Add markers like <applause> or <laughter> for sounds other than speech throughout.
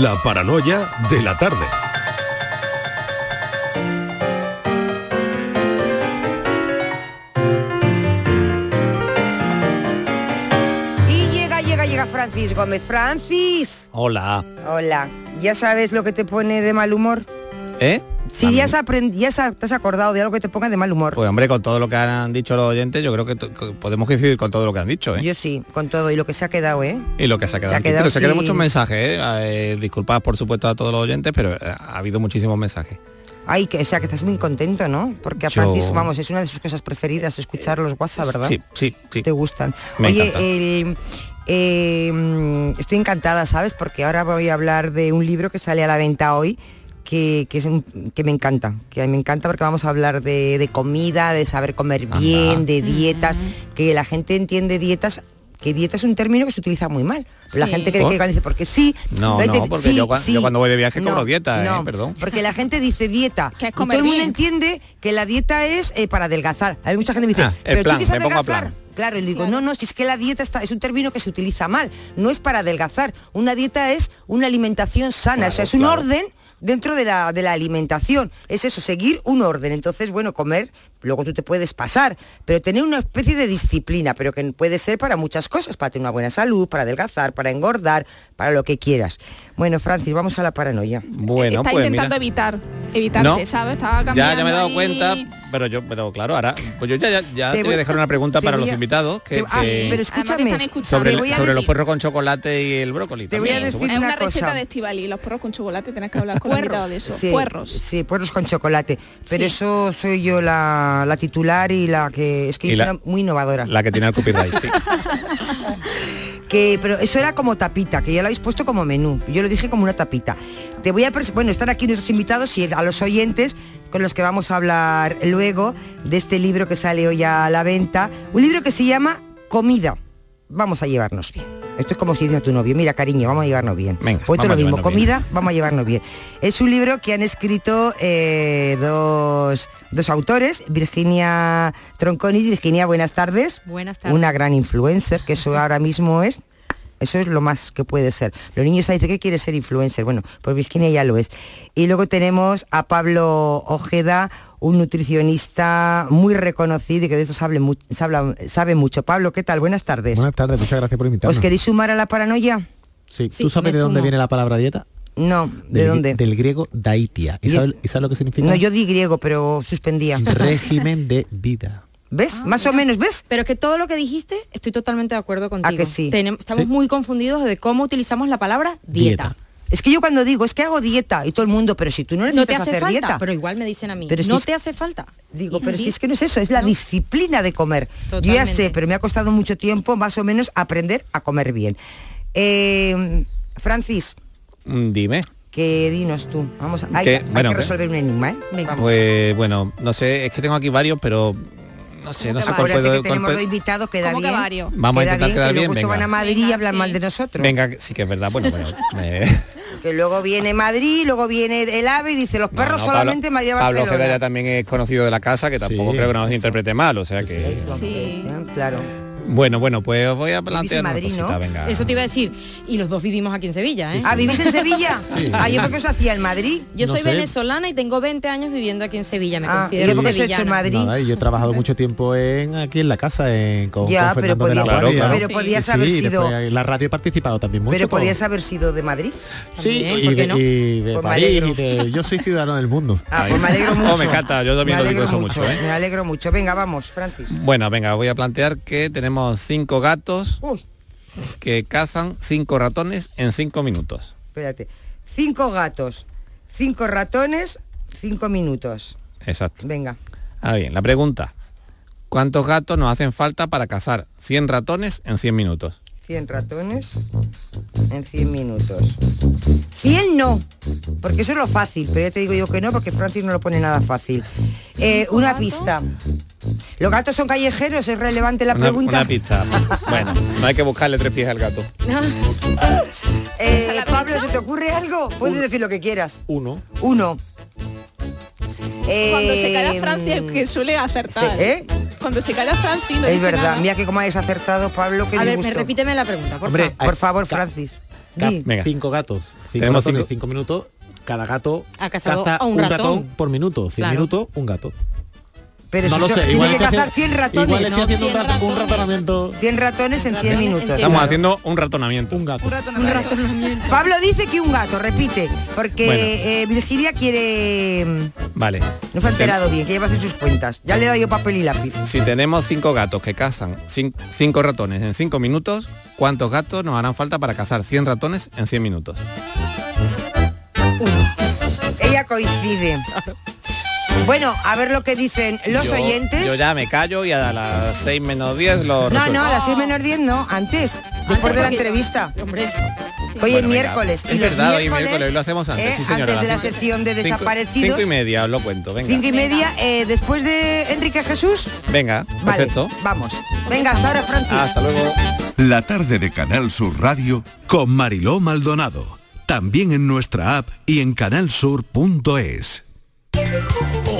La paranoia de la tarde. Y llega, llega, llega Francis Gómez. Francis. Hola. Hola. ¿Ya sabes lo que te pone de mal humor? ¿Eh? Si ya, aprend- ya sa- te has acordado de algo que te ponga de mal humor. Pues hombre, con todo lo que han dicho los oyentes, yo creo que, podemos coincidir con todo lo que han dicho, ¿eh? Yo sí, con todo y lo que se ha quedado, ¿eh? Y lo que se ha quedado, Se ha quedado se quedan muchos mensajes, ¿eh? Eh, disculpad, por supuesto, a todos los oyentes, pero eh, ha habido muchísimos mensajes. Ay, que, o sea, que estás muy contento, ¿no? Porque a Yo- Francis, vamos, es una de sus cosas preferidas, escuchar los WhatsApp, ¿verdad? Sí, sí, sí. Te gustan. Me Oye, el- eh, mm, estoy encantada, ¿sabes? Porque ahora voy a hablar de un libro que sale a la venta hoy, que, que es un- que me encanta, que a mí me encanta porque vamos a hablar de, de comida, de saber comer Anda. bien, de dietas, que la gente entiende dietas que dieta es un término que se utiliza muy mal. La gente cree ¿Por? que cuando dice, porque sí. No, porque yo cua- yo cuando voy de viaje cobro dieta, eh, no, perdón. Porque la gente dice dieta. <laughs> Que es y todo el mundo bien. entiende que la dieta es eh, para adelgazar. Hay mucha gente que me dice, Ah, pero plan, a adelgazar. plan. Claro, y le digo, Claro. no, no, si es que la dieta está, es un término que se utiliza mal, no es para adelgazar. Una dieta es una alimentación sana, o sea, Claro, es un claro. orden dentro de la, de la alimentación. Es eso, seguir un orden. Entonces, bueno, comer, luego tú te puedes pasar, pero tener una especie de disciplina, pero que puede ser para muchas cosas, para tener una buena salud, para adelgazar, para engordar, para lo que quieras. Bueno, Francis, vamos a la paranoia. Bueno, Está pues intentando mira. evitar, evitarte, No. ¿sabes? Estaba Ya, cambiando ya me he dado ahí. cuenta, pero yo, pero claro, ahora, pues yo ya, ya, ya Te te voy voy- a dejar una pregunta para voy los invitados, que, te- ah, que- pero escúchame, están sobre, los puerros con chocolate y el brócoli. Te voy a decir Es una una receta cosa. de Estivali, los puerros con chocolate, tenés que hablar con el invitado de eso. Sí, Puerros. Sí, puerros con chocolate. Pero Sí. eso soy yo la, la titular y la que es que la- una- muy innovadora. La que tiene el copyright, sí. <laughs> Que, pero eso era como tapita, que ya lo habéis puesto como menú. Yo lo dije como una tapita. Te voy a bueno, están aquí nuestros invitados y a los oyentes con los que vamos a hablar luego de este libro que sale hoy a la venta. Un libro que se llama Comida. Vamos a llevarnos bien. Esto es como si dice a tu novio, mira cariño, vamos a llevarnos bien. Venga, Pues esto lo mismo, bien. comida, vamos a llevarnos bien. Es un libro que han escrito eh, dos, dos autores, Virginia Tronconi. Virginia, buenas tardes. Buenas tardes. Una gran influencer, que eso ahora mismo es eso es lo más que puede ser. Los niños dicen que quiere ser influencer. Bueno, pues Virginia ya lo es. Y luego tenemos a Pablo Ojeda, un nutricionista muy reconocido y que de esto sabe, sabe mucho. Pablo, ¿qué tal? Buenas tardes. Buenas tardes, muchas gracias por invitarnos. ¿Os queréis sumar a la paranoia? Sí, Sí, ¿Tú sabes de dónde viene la palabra dieta? No, ¿de Del- dónde? Del griego daitia. ¿Y Y sabes, es- y sabes lo que significa? No, yo di griego, pero suspendía. Régimen de vida. ¿Ves? Ah, Más o mira. menos, ¿ves? Pero es que todo lo que dijiste, estoy totalmente de acuerdo contigo. que sí? Tenem- estamos Sí. muy confundidos de cómo utilizamos la palabra dieta. Dieta. Es que yo cuando digo, es que hago dieta, y todo el mundo, pero si tú no necesitas No te hace hacer falta, dieta. pero igual me dicen a mí, Pero si no es- te hace falta. Digo, pero sí. si es que no es eso, es la No. disciplina de comer. Yo ya Totalmente. sé, pero me ha costado mucho tiempo más o menos aprender a comer bien. Eh, Francis, Mm, Dime. que dinos tú. Vamos, a- hay, Que, hay bueno, que resolver un enigma, ¿eh? Pues bueno, no sé, es que tengo aquí varios, pero no sé, no que sé cuál puedo... que cuál tenemos puedo- dos invitados, queda ¿Cómo que bien. varios? Vamos a Queda intentar quedar que bien, luego esto venga. van a Madrid y Venga, hablan sí. mal de nosotros. Venga, sí que es verdad. Bueno, bueno. <laughs> eh, Que luego viene Madrid, luego viene el AVE y dice, los no, perros no, solamente Pablo, Madrid a Pablo. Ojeda ya también es conocido de la casa, que tampoco Sí, creo que nos interprete mal, o sea que... Sí. Claro. Bueno, bueno, pues os voy a plantear una Madrid, cosita, ¿no? venga. Eso te iba a decir. Y los dos vivimos aquí en Sevilla, ¿eh? Ah, ¿vivís en Sevilla? <laughs> Sí. Ah, yo porque os hacía en Madrid. Yo No soy sé. venezolana y tengo 20 años viviendo aquí en Sevilla, me Ah, considero ¿y hecho en. Madrid? Nada, yo he trabajado mucho tiempo en aquí en la casa en, con, Ya, con pero de la podía- Claro, Guardia. claro. Pero podías Sí, haber sido- después la radio he participado también mucho. Pero con- podías haber sido de Madrid. Sí, También, y ¿por qué de, no? y de Pues París, alegro. y de- yo soy ciudadano del mundo. <laughs> Ah, Ahí. pues me alegro Oh, mucho. me encanta, yo también Me lo digo alegro eso mucho. Me alegro mucho. Venga, vamos, Francis. Bueno, venga, voy a plantear que tenemos cinco gatos Uy, que cazan cinco ratones en cinco minutos. espérate. Cinco gatos, cinco ratones, cinco minutos. Exacto. Venga. Ahora bien, la pregunta. ¿Cuántos gatos nos hacen falta para cazar 100 ratones en 100 minutos? 100 ratones en 100 minutos. 100 no, porque eso es lo fácil, pero ya te digo yo que no, porque Francis no lo pone nada fácil. Eh, una pista. ¿Los gatos son callejeros? ¿Es relevante la Una, pregunta? una pista. <laughs> Bueno, no hay que buscarle tres pies al gato. Eh, Pablo, ¿se te ocurre algo? Puedes decir lo que quieras. Uno. Uno. Cuando se Eh, calla Francia, que suele acertar. sí, ¿eh? Cuando se calla Francia y no Es dice verdad. nada. Mira que como hayas acertado, Pablo, que A ver, me repíteme la pregunta, por Hombre, favor. Por Francis. Venga. Cinco gatos, cinco Tenemos cinco- cinco minutos. Cada gato Ha cazado caza a un ratón. por minuto. 100 Claro. minutos, un gato. Pero no si lo sé, tiene igual que estoy cazar haciendo- 100 ratones. Igual estoy ¿no? haciendo un, 100 rato- un ratonamiento. 100 ratones en 100 ratones en minutos. 100 Estamos haciendo un ratonamiento. Un gato. Un rato Un ratonamiento. Pablo dice que un gato, repite, porque Bueno. eh, Virginia quiere... mm, Vale. No se ha enterado bien, que lleva a hacer sus cuentas. Ya le he dado yo papel y lápiz. Si tenemos cinco gatos que cazan cin- cinco ratones en cinco minutos, ¿cuántos gatos nos harán falta para cazar 100 ratones en 100 minutos? Ella coincide. <laughs> Bueno, a ver lo que dicen los Yo- oyentes. Yo ya me callo y a las 6 menos 10 lo No, resuelvo. no, a las 6 menos 10 no, antes, después de la entrevista. Hombre, Hoy Bueno, es miércoles. Es y los verdad, hoy miércoles, miércoles, hoy lo hacemos antes, eh, sí señora. antes de la cinco- sección de cinco- desaparecidos. Cinco y media, os lo cuento, venga. Cinco y media, eh, después de Enrique Jesús. Venga, Vale, perfecto. vamos. Venga, hasta ahora, Francis. Hasta luego. La tarde de Canal Sur Radio con Mariló Maldonado. También en nuestra app y en canalsur.es.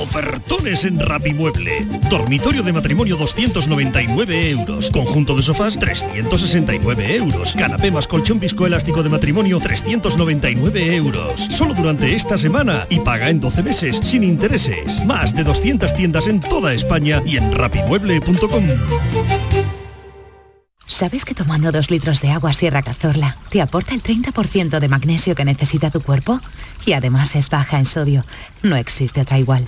Ofertones en Rapimueble. Dormitorio de matrimonio 299 euros. Conjunto de sofás 369 euros. Canapé más colchón viscoelástico de matrimonio 399 euros. Solo durante esta semana y paga en 12 meses sin intereses. Más de 200 tiendas en toda España y en rapimueble.com. ¿Sabes que tomando dos litros de agua Sierra Cazorla te aporta el 30% de magnesio que necesita tu cuerpo? Y además es baja en sodio. No existe otra igual.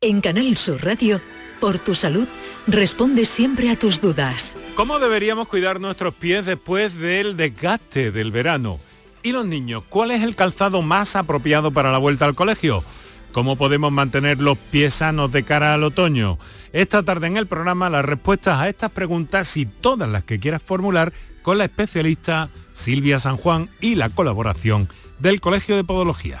En Canal Sur Radio, por tu salud, responde siempre a tus dudas. ¿Cómo deberíamos cuidar nuestros pies después del desgaste del verano? ¿Y los niños? ¿Cuál es el calzado más apropiado para la vuelta al colegio? ¿Cómo podemos mantener los pies sanos de cara al otoño? Esta tarde en el programa las respuestas a estas preguntas y todas las que quieras formular con la especialista Silvia San Juan y la colaboración del Colegio de Podología.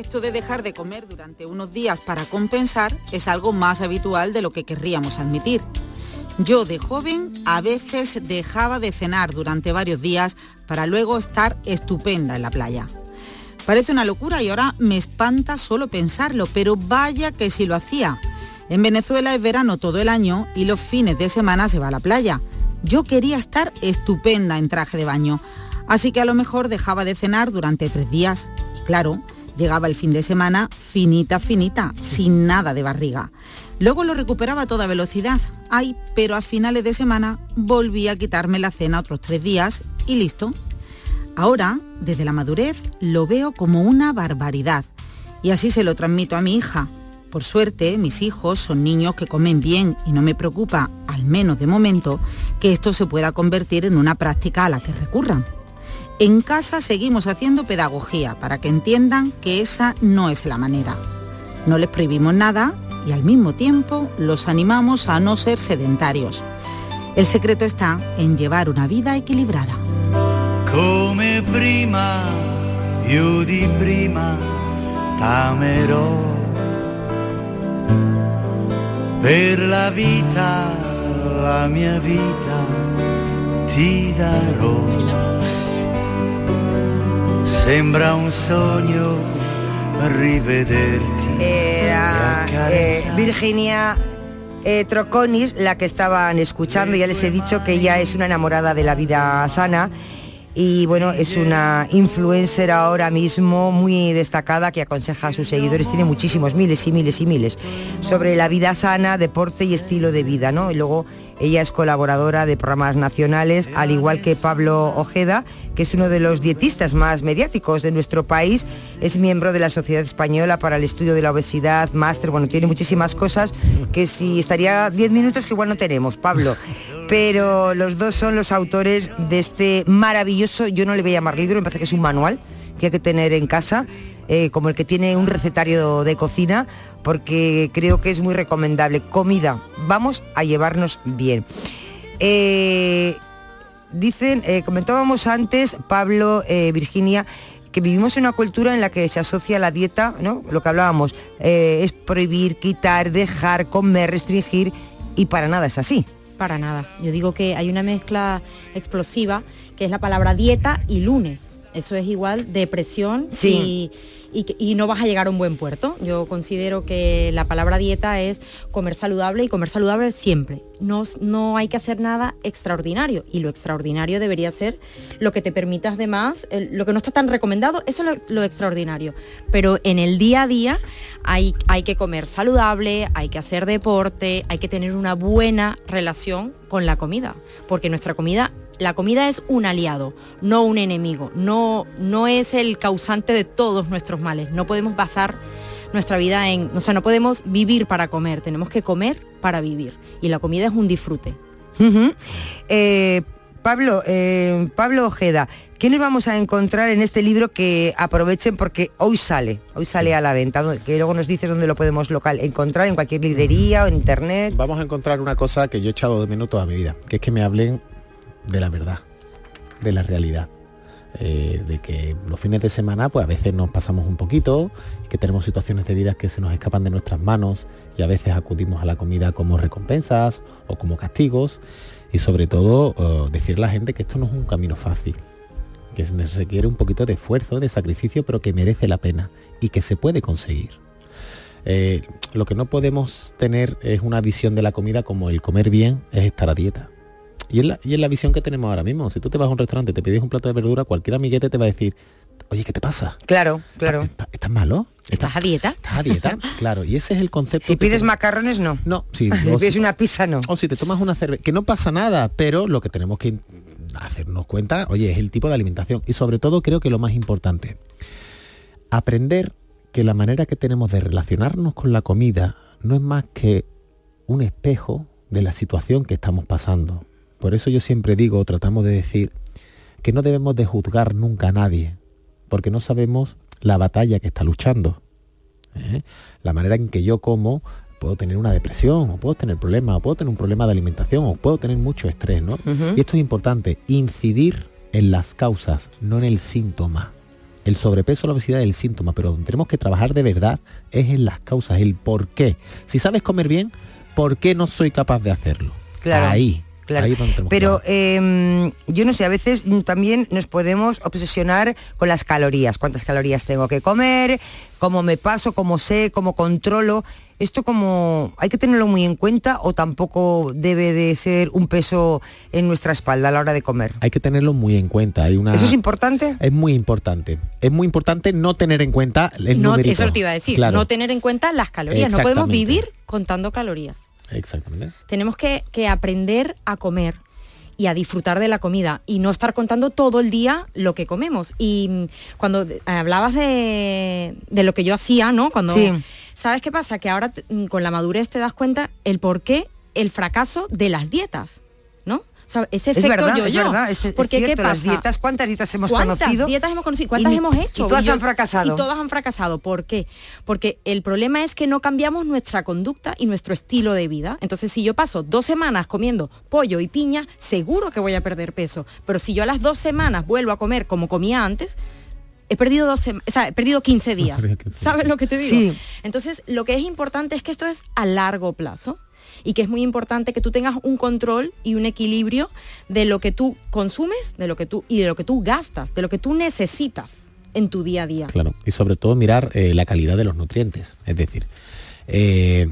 Esto de dejar de comer durante unos días para compensar es algo más habitual de lo que querríamos admitir. Yo de joven a veces dejaba de cenar durante varios días para luego estar estupenda en la playa. Parece una locura y ahora me espanta solo pensarlo, pero vaya que si lo hacía. En Venezuela es verano todo el año y los fines de semana se va a la playa. Yo quería estar estupenda en traje de baño, así que a lo mejor dejaba de cenar durante tres días. Y claro, llegaba el fin de semana finita, finita, sin nada de barriga. Luego lo recuperaba a toda velocidad. Ay, pero a finales de semana volví a quitarme la cena otros tres días y listo. Ahora, desde la madurez, lo veo como una barbaridad. Y así se lo transmito a mi hija. Por suerte, mis hijos son niños que comen bien y no me preocupa, al menos de momento, que esto se pueda convertir en una práctica a la que recurran. En casa seguimos haciendo pedagogía para que entiendan que esa no es la manera. No les prohibimos nada y al mismo tiempo los animamos a no ser sedentarios. El secreto está en llevar una vida equilibrada. Come prima, più di prima, t'amerò. Per la vita, la mia vita, ti darò. Sembra un sogno. Era eh, Virginia eh, Troconis la que estaban escuchando. Ya les he dicho que ella es una enamorada de la vida sana. y bueno, es una influencer ahora mismo muy destacada que aconseja a sus seguidores, tiene muchísimos, miles y miles y miles, sobre la vida sana, deporte y estilo de vida, ¿no? Y luego ella es colaboradora de programas nacionales, al igual que Pablo Ojeda, que es uno de los dietistas más mediáticos de nuestro país. Es miembro de la Sociedad Española para el Estudio de la Obesidad, máster, bueno, tiene muchísimas cosas que si estaría 10 minutos que igual no tenemos, Pablo. Pero los dos son los autores de este maravilloso, yo no le voy a llamar libro, me parece que es un manual que hay que tener en casa, eh, como el que tiene un recetario de cocina, porque creo que es muy recomendable. Comida, vamos a llevarnos bien. Eh, dicen, eh, comentábamos antes, Pablo, eh, Virginia, que vivimos en una cultura en la que se asocia la dieta, ¿no? Lo que hablábamos, es prohibir, quitar, dejar, comer, restringir, y para nada es así. Para nada. Yo digo que hay una mezcla explosiva que es la palabra dieta y lunes. Eso es igual depresión Sí. y, y, no vas a llegar a un buen puerto. Yo considero que la palabra dieta es comer saludable y comer saludable siempre. No, no hay que hacer nada extraordinario y lo extraordinario debería ser lo que te permitas de más, lo que no está tan recomendado, eso es lo, lo extraordinario. Pero en el día a día hay, hay que comer saludable, hay que hacer deporte, hay que tener una buena relación con la comida, porque nuestra comida la comida es un aliado, no un enemigo, no, no es el causante de todos nuestros males. No podemos basar nuestra vida en, o sea, no podemos vivir para comer, tenemos que comer para vivir. Y la comida es un disfrute. Eh, Pablo, eh, Pablo Ojeda, ¿qué nos vamos a encontrar en este libro que aprovechen porque hoy sale, hoy sale a la venta, que luego nos dices dónde lo podemos local encontrar en cualquier librería o en internet? Vamos a encontrar una cosa que yo he echado de menos toda mi vida, que es que me hablen de la verdad, de la realidad. Eh, de que los fines de semana pues a veces nos pasamos un poquito, que tenemos situaciones de vida que se nos escapan de nuestras manos y a veces acudimos a la comida como recompensas o como castigos y sobre todo eh, decirle a la gente que esto no es un camino fácil, que se requiere un poquito de esfuerzo, de sacrificio, pero que merece la pena y que se puede conseguir. Eh, lo que no podemos tener es una visión de la comida como el comer bien es estar a dieta. Y es, la, y es la visión que tenemos ahora mismo. Si tú te vas a un restaurante, te pides un plato de verdura, cualquier amiguete te va a decir, oye, ¿qué te pasa? Claro, claro. ¿Estás malo? ¿Estás a dieta? ¿Estás a dieta? <laughs> claro, y ese es el concepto. Si pides te- macarrones, no. No, sí. <laughs> Si pides una pizza, no. o si te tomas una cerveza, que no pasa nada, pero lo que tenemos que hacernos cuenta, oye, es el tipo de alimentación. Y sobre todo creo que lo más importante, aprender que la manera que tenemos de relacionarnos con la comida no es más que un espejo de la situación que estamos pasando. Por eso yo siempre digo, tratamos de decir, que no debemos de juzgar nunca a nadie, porque no sabemos la batalla que está luchando. ¿eh? La manera en que yo como, puedo tener una depresión, o puedo tener problemas, o puedo tener un problema de alimentación, o puedo tener mucho estrés, ¿no? Y esto es importante, incidir en las causas, no en el síntoma. El sobrepeso o la obesidad es el síntoma, pero donde tenemos que trabajar de verdad es en las causas, el por qué. Si sabes comer bien, ¿por qué no soy capaz de hacerlo? Claro, Ahí, claro. ahí donde Pero eh, yo no sé, a veces también nos podemos obsesionar con las calorías. ¿Cuántas calorías tengo que comer? ¿Cómo me paso? ¿Cómo sé? ¿Cómo controlo? ¿Esto como hay que tenerlo muy en cuenta o tampoco debe de ser un peso en nuestra espalda a la hora de comer? Hay que tenerlo muy en cuenta. Hay una... ¿Eso es importante? Es muy importante. Es muy importante no tener en cuenta el No, numerito. eso te iba a decir, Claro, no tener en cuenta las calorías. No podemos vivir contando calorías. Exactamente. Tenemos que, que aprender a comer y a disfrutar de la comida y no estar contando todo el día lo que comemos. Y cuando hablabas de, de lo que yo hacía, ¿no? Cuando, Sí. ¿Sabes qué pasa? Que ahora mm, con la madurez te das cuenta el por qué el fracaso de las dietas. O sea, ese Es efecto verdad, yo es verdad, es, es Porque ¿qué las dietas, ¿cuántas dietas hemos ¿Cuántas conocido? dietas hemos conocido? ¿Cuántas Y- hemos hecho? Y todas yo- han fracasado. Y todas han fracasado. ¿Por qué? Porque el problema es que no cambiamos nuestra conducta y nuestro estilo de vida. Entonces, si yo paso dos semanas comiendo pollo y piña, seguro que voy a perder peso. Pero si yo a las dos semanas vuelvo a comer como comía antes, he perdido dos sema- o sea, he perdido 15 días. ¿Sabes lo que te digo? Sí. Entonces, lo que es importante es que esto es a largo plazo y que es muy importante que tú tengas un control y un equilibrio de lo que tú consumes, de lo que tú y de lo que tú gastas, de lo que tú necesitas en tu día a día. Claro. Y sobre todo mirar eh, la calidad de los nutrientes. Es decir, Eh,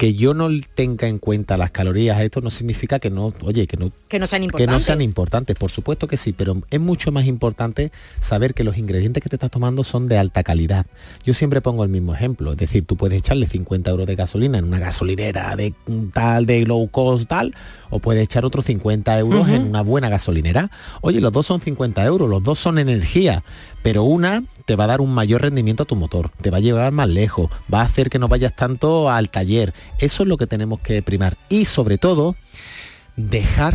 que yo no tenga en cuenta las calorías, esto no significa que no, oye, que no, Que no sean que importantes. no sean importantes, por supuesto que sí, pero es mucho más importante saber que los ingredientes que te estás tomando son de alta calidad. Yo siempre pongo el mismo ejemplo, es decir, tú puedes echarle 50 euros de gasolina en una gasolinera de tal, de low cost, tal, o puedes echar otros 50 euros en una buena gasolinera. Oye, los dos son 50 euros, los dos son energía, pero una te va a dar un mayor rendimiento a tu motor, te va a llevar más lejos, va a hacer que no vayas tanto al taller. Eso es lo que tenemos que primar. Y sobre todo, dejar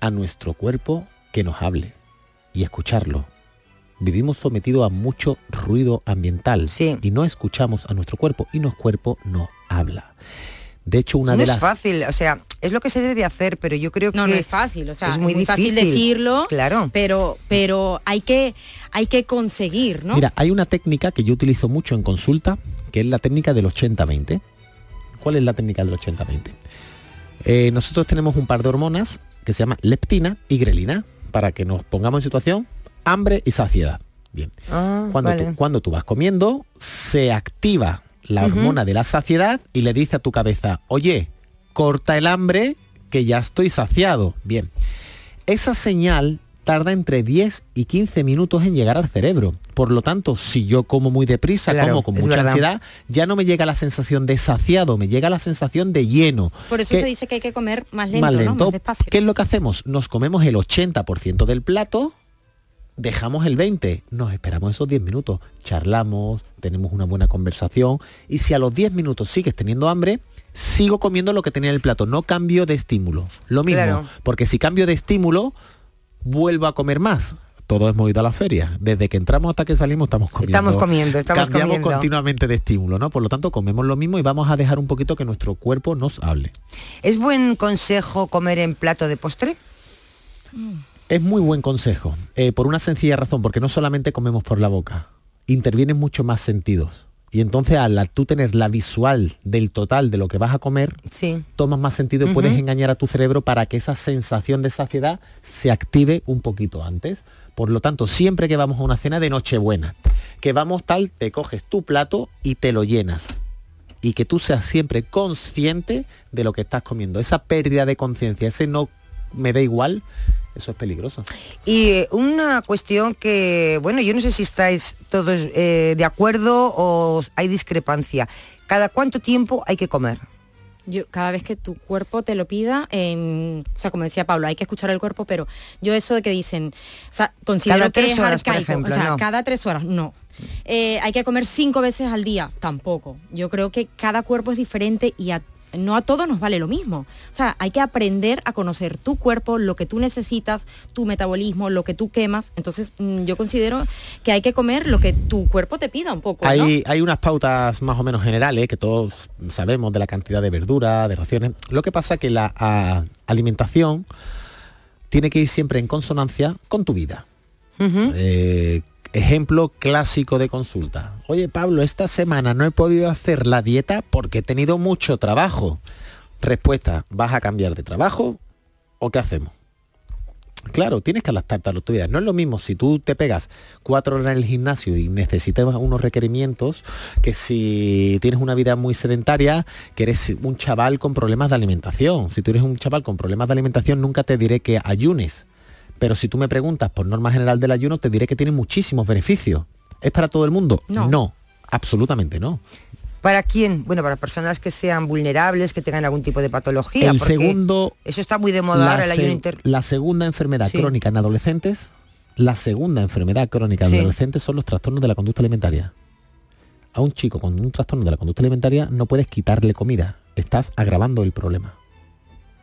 a nuestro cuerpo que nos hable y escucharlo. Vivimos sometidos a mucho ruido ambiental y no escuchamos a nuestro cuerpo y nuestro cuerpo no habla. De hecho, una no de es las fácil, o sea, es lo que se debe de hacer, pero yo creo No, que no es fácil, o sea, es muy, fácil difícil. decirlo, claro. pero pero hay que hay que conseguir, ¿no? Mira, hay una técnica que yo utilizo mucho en consulta, que es la técnica del 80-20. ¿Cuál es la técnica del 80-20? Eh, nosotros tenemos un par de hormonas que se llama leptina y grelina, para que nos pongamos en situación hambre y saciedad. Bien. Ah, Cuando, vale. tú, cuando tú vas comiendo, se activa la hormona de la saciedad y le dice a tu cabeza, oye, corta el hambre, que ya estoy saciado. Bien. Esa señal tarda entre 10 y 15 minutos en llegar al cerebro. Por lo tanto, si yo como muy deprisa, Claro, como con mucha verdad. ansiedad, ya no me llega la sensación de saciado, me llega la sensación de lleno. Por eso que- se dice que hay que comer más lento, más ¿no? lento. Más despacio. ¿Qué es lo que hacemos? Nos comemos el 80% del plato, dejamos el 20, nos esperamos esos 10 minutos, charlamos, tenemos una buena conversación y si a los 10 minutos sigues teniendo hambre, sigo comiendo lo que tenía en el plato, no cambio de estímulo. Lo mismo, Claro. porque si cambio de estímulo, vuelvo a comer más. Todo hemos ido a la feria. Desde que entramos hasta que salimos estamos comiendo. Estamos comiendo, estamos Cambiamos comiendo. continuamente de estímulo, ¿no? Por lo tanto, comemos lo mismo y vamos a dejar un poquito que nuestro cuerpo nos hable. ¿Es buen consejo comer en plato de postre? Es muy buen consejo, eh, por una sencilla razón, porque no solamente comemos por la boca, intervienen muchos más sentidos. Y entonces al tú tener la visual del total de lo que vas a comer, sí. tomas más sentido y puedes engañar a tu cerebro para que esa sensación de saciedad se active un poquito antes. Por lo tanto, siempre que vamos a una cena de Nochebuena, que vamos tal, te coges tu plato y te lo llenas. Y que tú seas siempre consciente de lo que estás comiendo. Esa pérdida de conciencia, ese no me da igual, eso es peligroso. Y eh, una cuestión que, bueno, yo no sé si estáis todos eh, de acuerdo o hay discrepancia. ¿Cada cuánto tiempo hay que comer? Yo, cada vez que tu cuerpo te lo pida, em, o sea, como decía Pablo, hay que escuchar el cuerpo, pero yo eso de que dicen, o sea, considero Cada que tres es horas, por ejemplo, o sea, no. cada tres horas, no. Eh, hay que comer cinco veces al día, tampoco. Yo creo que cada cuerpo es diferente y a- no a todos nos vale lo mismo. O sea, hay que aprender a conocer tu cuerpo, lo que tú necesitas, tu metabolismo, lo que tú quemas. Entonces, mm, yo considero que hay que comer lo que tu cuerpo te pida un poco. ¿no? Hay, hay unas pautas más o menos generales que todos sabemos de la cantidad de verdura, de raciones. Lo que pasa que la a, alimentación tiene que ir siempre en consonancia con tu vida. Eh, ejemplo clásico de consulta. Oye Pablo, esta semana no he podido hacer la dieta porque he tenido mucho trabajo. Respuesta, ¿vas a cambiar de trabajo o qué hacemos? Claro, tienes que adaptarte a tu vida. No es lo mismo si tú te pegas cuatro horas en el gimnasio y necesitas unos requerimientos que si tienes una vida muy sedentaria, que eres un chaval con problemas de alimentación. Si tú eres un chaval con problemas de alimentación, nunca te diré que ayunes. Pero si tú me preguntas por norma general del ayuno, te diré que tiene muchísimos beneficios. ¿Es para todo el mundo? No. absolutamente no. ¿Para quién? Bueno, para personas que sean vulnerables, que tengan algún tipo de patología. El porque segundo- Eso está muy de moda la, ahora, el ayuno inter... la segunda enfermedad Sí. crónica en adolescentes, la segunda enfermedad crónica en Sí. adolescentes son los trastornos de la conducta alimentaria. A un chico con un trastorno de la conducta alimentaria no puedes quitarle comida, estás agravando el problema.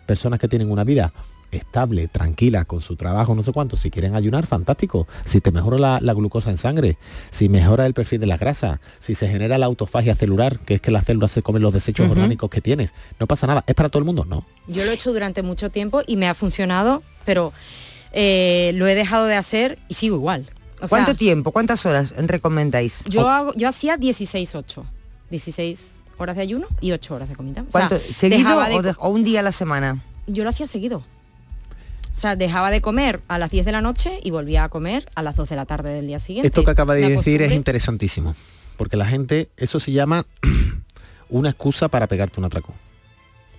Personas que tienen una vida estable, tranquila, con su trabajo, no sé cuánto, si quieren ayunar, fantástico. Si te mejora la, la glucosa en sangre, si mejora el perfil de la grasa, si se genera la autofagia celular, que es que las células se comen los desechos orgánicos que tienes, no pasa nada. ¿Es para todo el mundo? No. Yo lo he hecho durante mucho tiempo y me ha funcionado, pero eh, lo he dejado de hacer y sigo igual. O ¿Cuánto sea, tiempo, cuántas horas recomendáis? Yo, hago, yo hacía 16-8. 16 horas de ayuno y 8 horas de comida. O sea, ¿Cuánto? ¿Seguido dejaba de o, de- co- o un día a la semana? Yo lo hacía seguido. O sea, dejaba de comer a las 10 de la noche y volvía a comer a las 2 de la tarde del día siguiente. Esto que acaba de decir es interesantísimo, porque la gente, eso se llama <clears throat> una excusa para pegarte un atracón.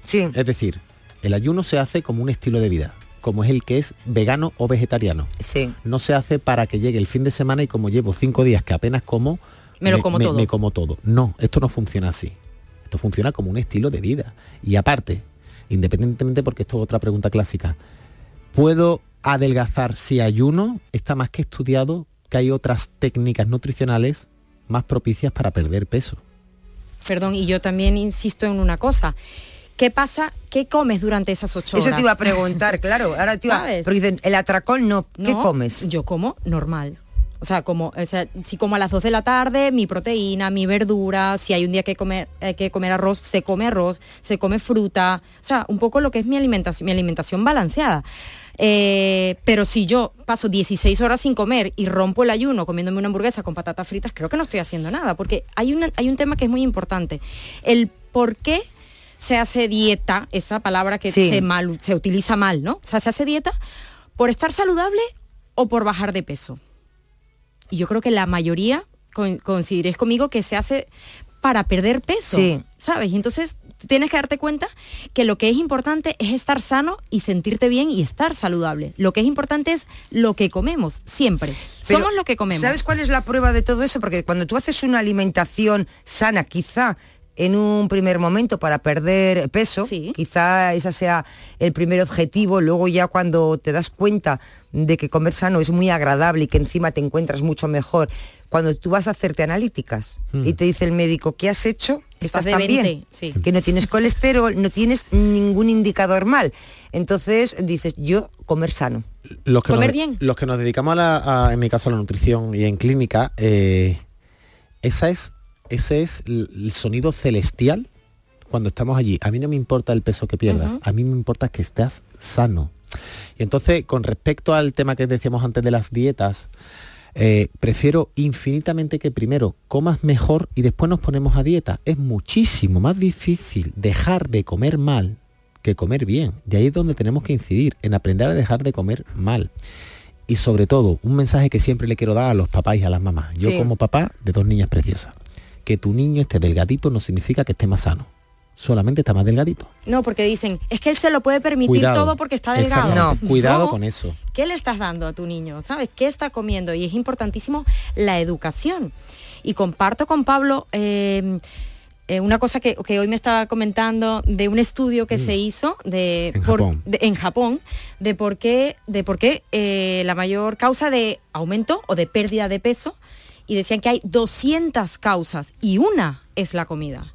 Sí. Es decir, el ayuno se hace como un estilo de vida, como es el que es vegano o vegetariano. Sí. No se hace para que llegue el fin de semana y como llevo cinco días que apenas como, Me lo como todo. me como todo. No, esto no funciona así. Esto funciona como un estilo de vida. Y aparte, independientemente, porque esto es otra pregunta clásica, ¿puedo adelgazar si ayuno? Está más que estudiado que hay otras técnicas nutricionales más propicias para perder peso. Perdón, y yo también insisto en una cosa. ¿Qué pasa? ¿Qué comes durante esas ocho horas? Eso te iba a preguntar, <laughs> claro. Ahora te iba, ¿Sabes? porque dicen, el atracón no, ¿qué No, comes? Yo como normal. O sea, como, o sea, si como a las 2 de la tarde, mi proteína, mi verdura, si hay un día que comer, hay que comer arroz, se come arroz, se come fruta, o sea, un poco lo que es mi alimentación, mi alimentación balanceada. Eh, pero si yo paso 16 horas sin comer y rompo el ayuno comiéndome una hamburguesa con patatas fritas, creo que no estoy haciendo nada, porque hay, una, hay un tema que es muy importante. El por qué se hace dieta, esa palabra que Sí. se, mal, se utiliza mal, ¿no? O sea, se hace dieta por estar saludable o por bajar de peso. Y yo creo que la mayoría con- coincidiréis conmigo que se hace para perder peso, Sí. ¿sabes? Y entonces tienes que darte cuenta que lo que es importante es estar sano y sentirte bien y estar saludable. Lo que es importante es lo que comemos, siempre. Pero, Somos lo que comemos. ¿Sabes cuál es la prueba de todo eso? Porque cuando tú haces una alimentación sana, quizá en un primer momento para perder peso, quizá ese sea el primer objetivo, luego ya cuando te das cuenta de que comer sano es muy agradable y que encima te encuentras mucho mejor, cuando tú vas a hacerte analíticas Hmm. y te dice el médico, ¿qué has hecho? Estás Estás tan 20, bien, sí. que no tienes <laughs> colesterol, no tienes ningún indicador mal. Entonces dices, yo comer sano. los que, Comer nos, bien. los que nos dedicamos a, la- a, en mi caso a la nutrición y en clínica, eh, esa es, ese es el, sonido celestial cuando estamos allí. A mí no me importa el peso que pierdas, a mí me importa que estés sano. Y entonces, con respecto al tema que decíamos antes de las dietas, eh, prefiero infinitamente que primero comas mejor y después nos ponemos a dieta. Es muchísimo más difícil dejar de comer mal que comer bien. Y ahí es donde tenemos que incidir, en aprender a dejar de comer mal. Y sobre todo, un mensaje que siempre le quiero dar a los papás y a las mamás. Yo Sí. como papá de dos niñas preciosas. Que tu niño esté delgadito no significa que esté más sano. Solamente está más delgadito. No, porque dicen, es que él se lo puede permitir Cuidado. todo porque está delgado. Exactamente. Cuidado No. con eso. ¿Qué le estás dando a tu niño? ¿Sabes? ¿Qué está comiendo? Y es importantísimo la educación. Y comparto con Pablo eh, eh, una cosa que, que hoy me estaba comentando de un estudio que se hizo de, En por- Japón. de- en Japón de por qué, de por qué eh, la mayor causa de aumento o de pérdida de peso y decían que hay 200 causas y una es la comida.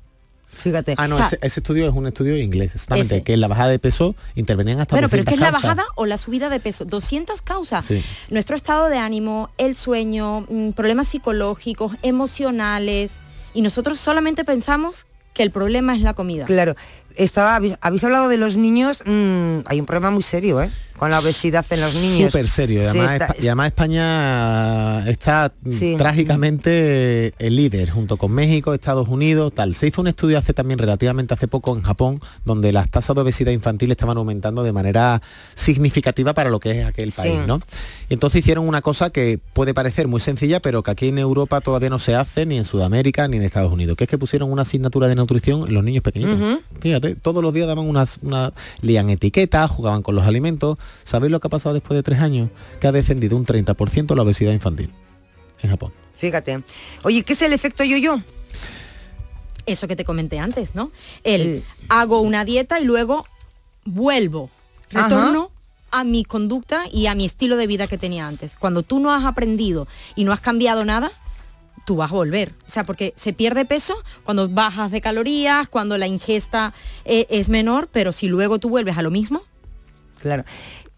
Fíjate. Ah, no, O sea, ese, ese estudio es un estudio inglés, exactamente, Ese. que en la bajada de peso intervenían hasta Bueno, pero 200 ¿qué es la causas. bajada o la subida de peso? 200 causas. Sí. Nuestro estado de ánimo, el sueño, mm, problemas psicológicos, emocionales. Y nosotros solamente pensamos que el problema es la comida. Claro. Estaba, habéis, habéis hablado de los niños, mm, hay un problema muy serio, ¿eh? Con la obesidad en los niños. Súper serio. Y Sí, además, está- Espa- y además España está Sí. trágicamente el líder, junto con México, Estados Unidos, tal. Se hizo un estudio hace también relativamente hace poco en Japón, donde las tasas de obesidad infantil estaban aumentando de manera significativa para lo que es aquel Sí. país, ¿no? Y entonces hicieron una cosa que puede parecer muy sencilla, pero que aquí en Europa todavía no se hace, ni en Sudamérica, ni en Estados Unidos, que es que pusieron una asignatura de nutrición en los niños pequeñitos. Fíjate, todos los días daban unas, una, leían etiquetas, jugaban con los alimentos. ¿Sabéis lo que ha pasado después de tres años? Que ha descendido un 30% la obesidad infantil en Japón. Fíjate. Oye, ¿qué es el efecto yo-yo? Eso que te comenté antes, ¿no? El hago una dieta y luego vuelvo, Ajá. retorno a mi conducta y a mi estilo de vida que tenía antes. Cuando tú no has aprendido y no has cambiado nada, tú vas a volver. O sea, porque se pierde peso cuando bajas de calorías, cuando la ingesta eh, es menor, pero si luego tú vuelves a lo mismo, Claro.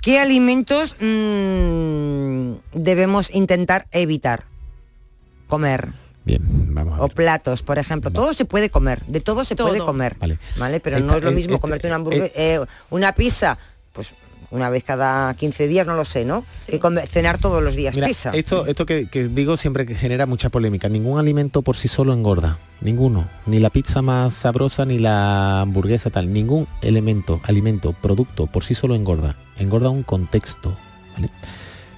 ¿Qué alimentos mm, debemos intentar evitar? Comer. Bien, vamos a O platos, por ejemplo. Todo se puede comer, de todo se puede comer. Vale. Pero Esta- no es lo eh, mismo este- comerte una hamburguesa, una pizza, pues una vez cada 15 días, no lo sé, ¿no? Que comer- cenar todos los días Mira, pizza. esto, esto que, que digo siempre que genera mucha polémica. Ningún alimento por sí solo engorda. Ninguno. Ni la pizza más sabrosa, ni la hamburguesa tal. Ningún elemento, alimento, producto por sí solo engorda. Engorda un contexto. ¿vale?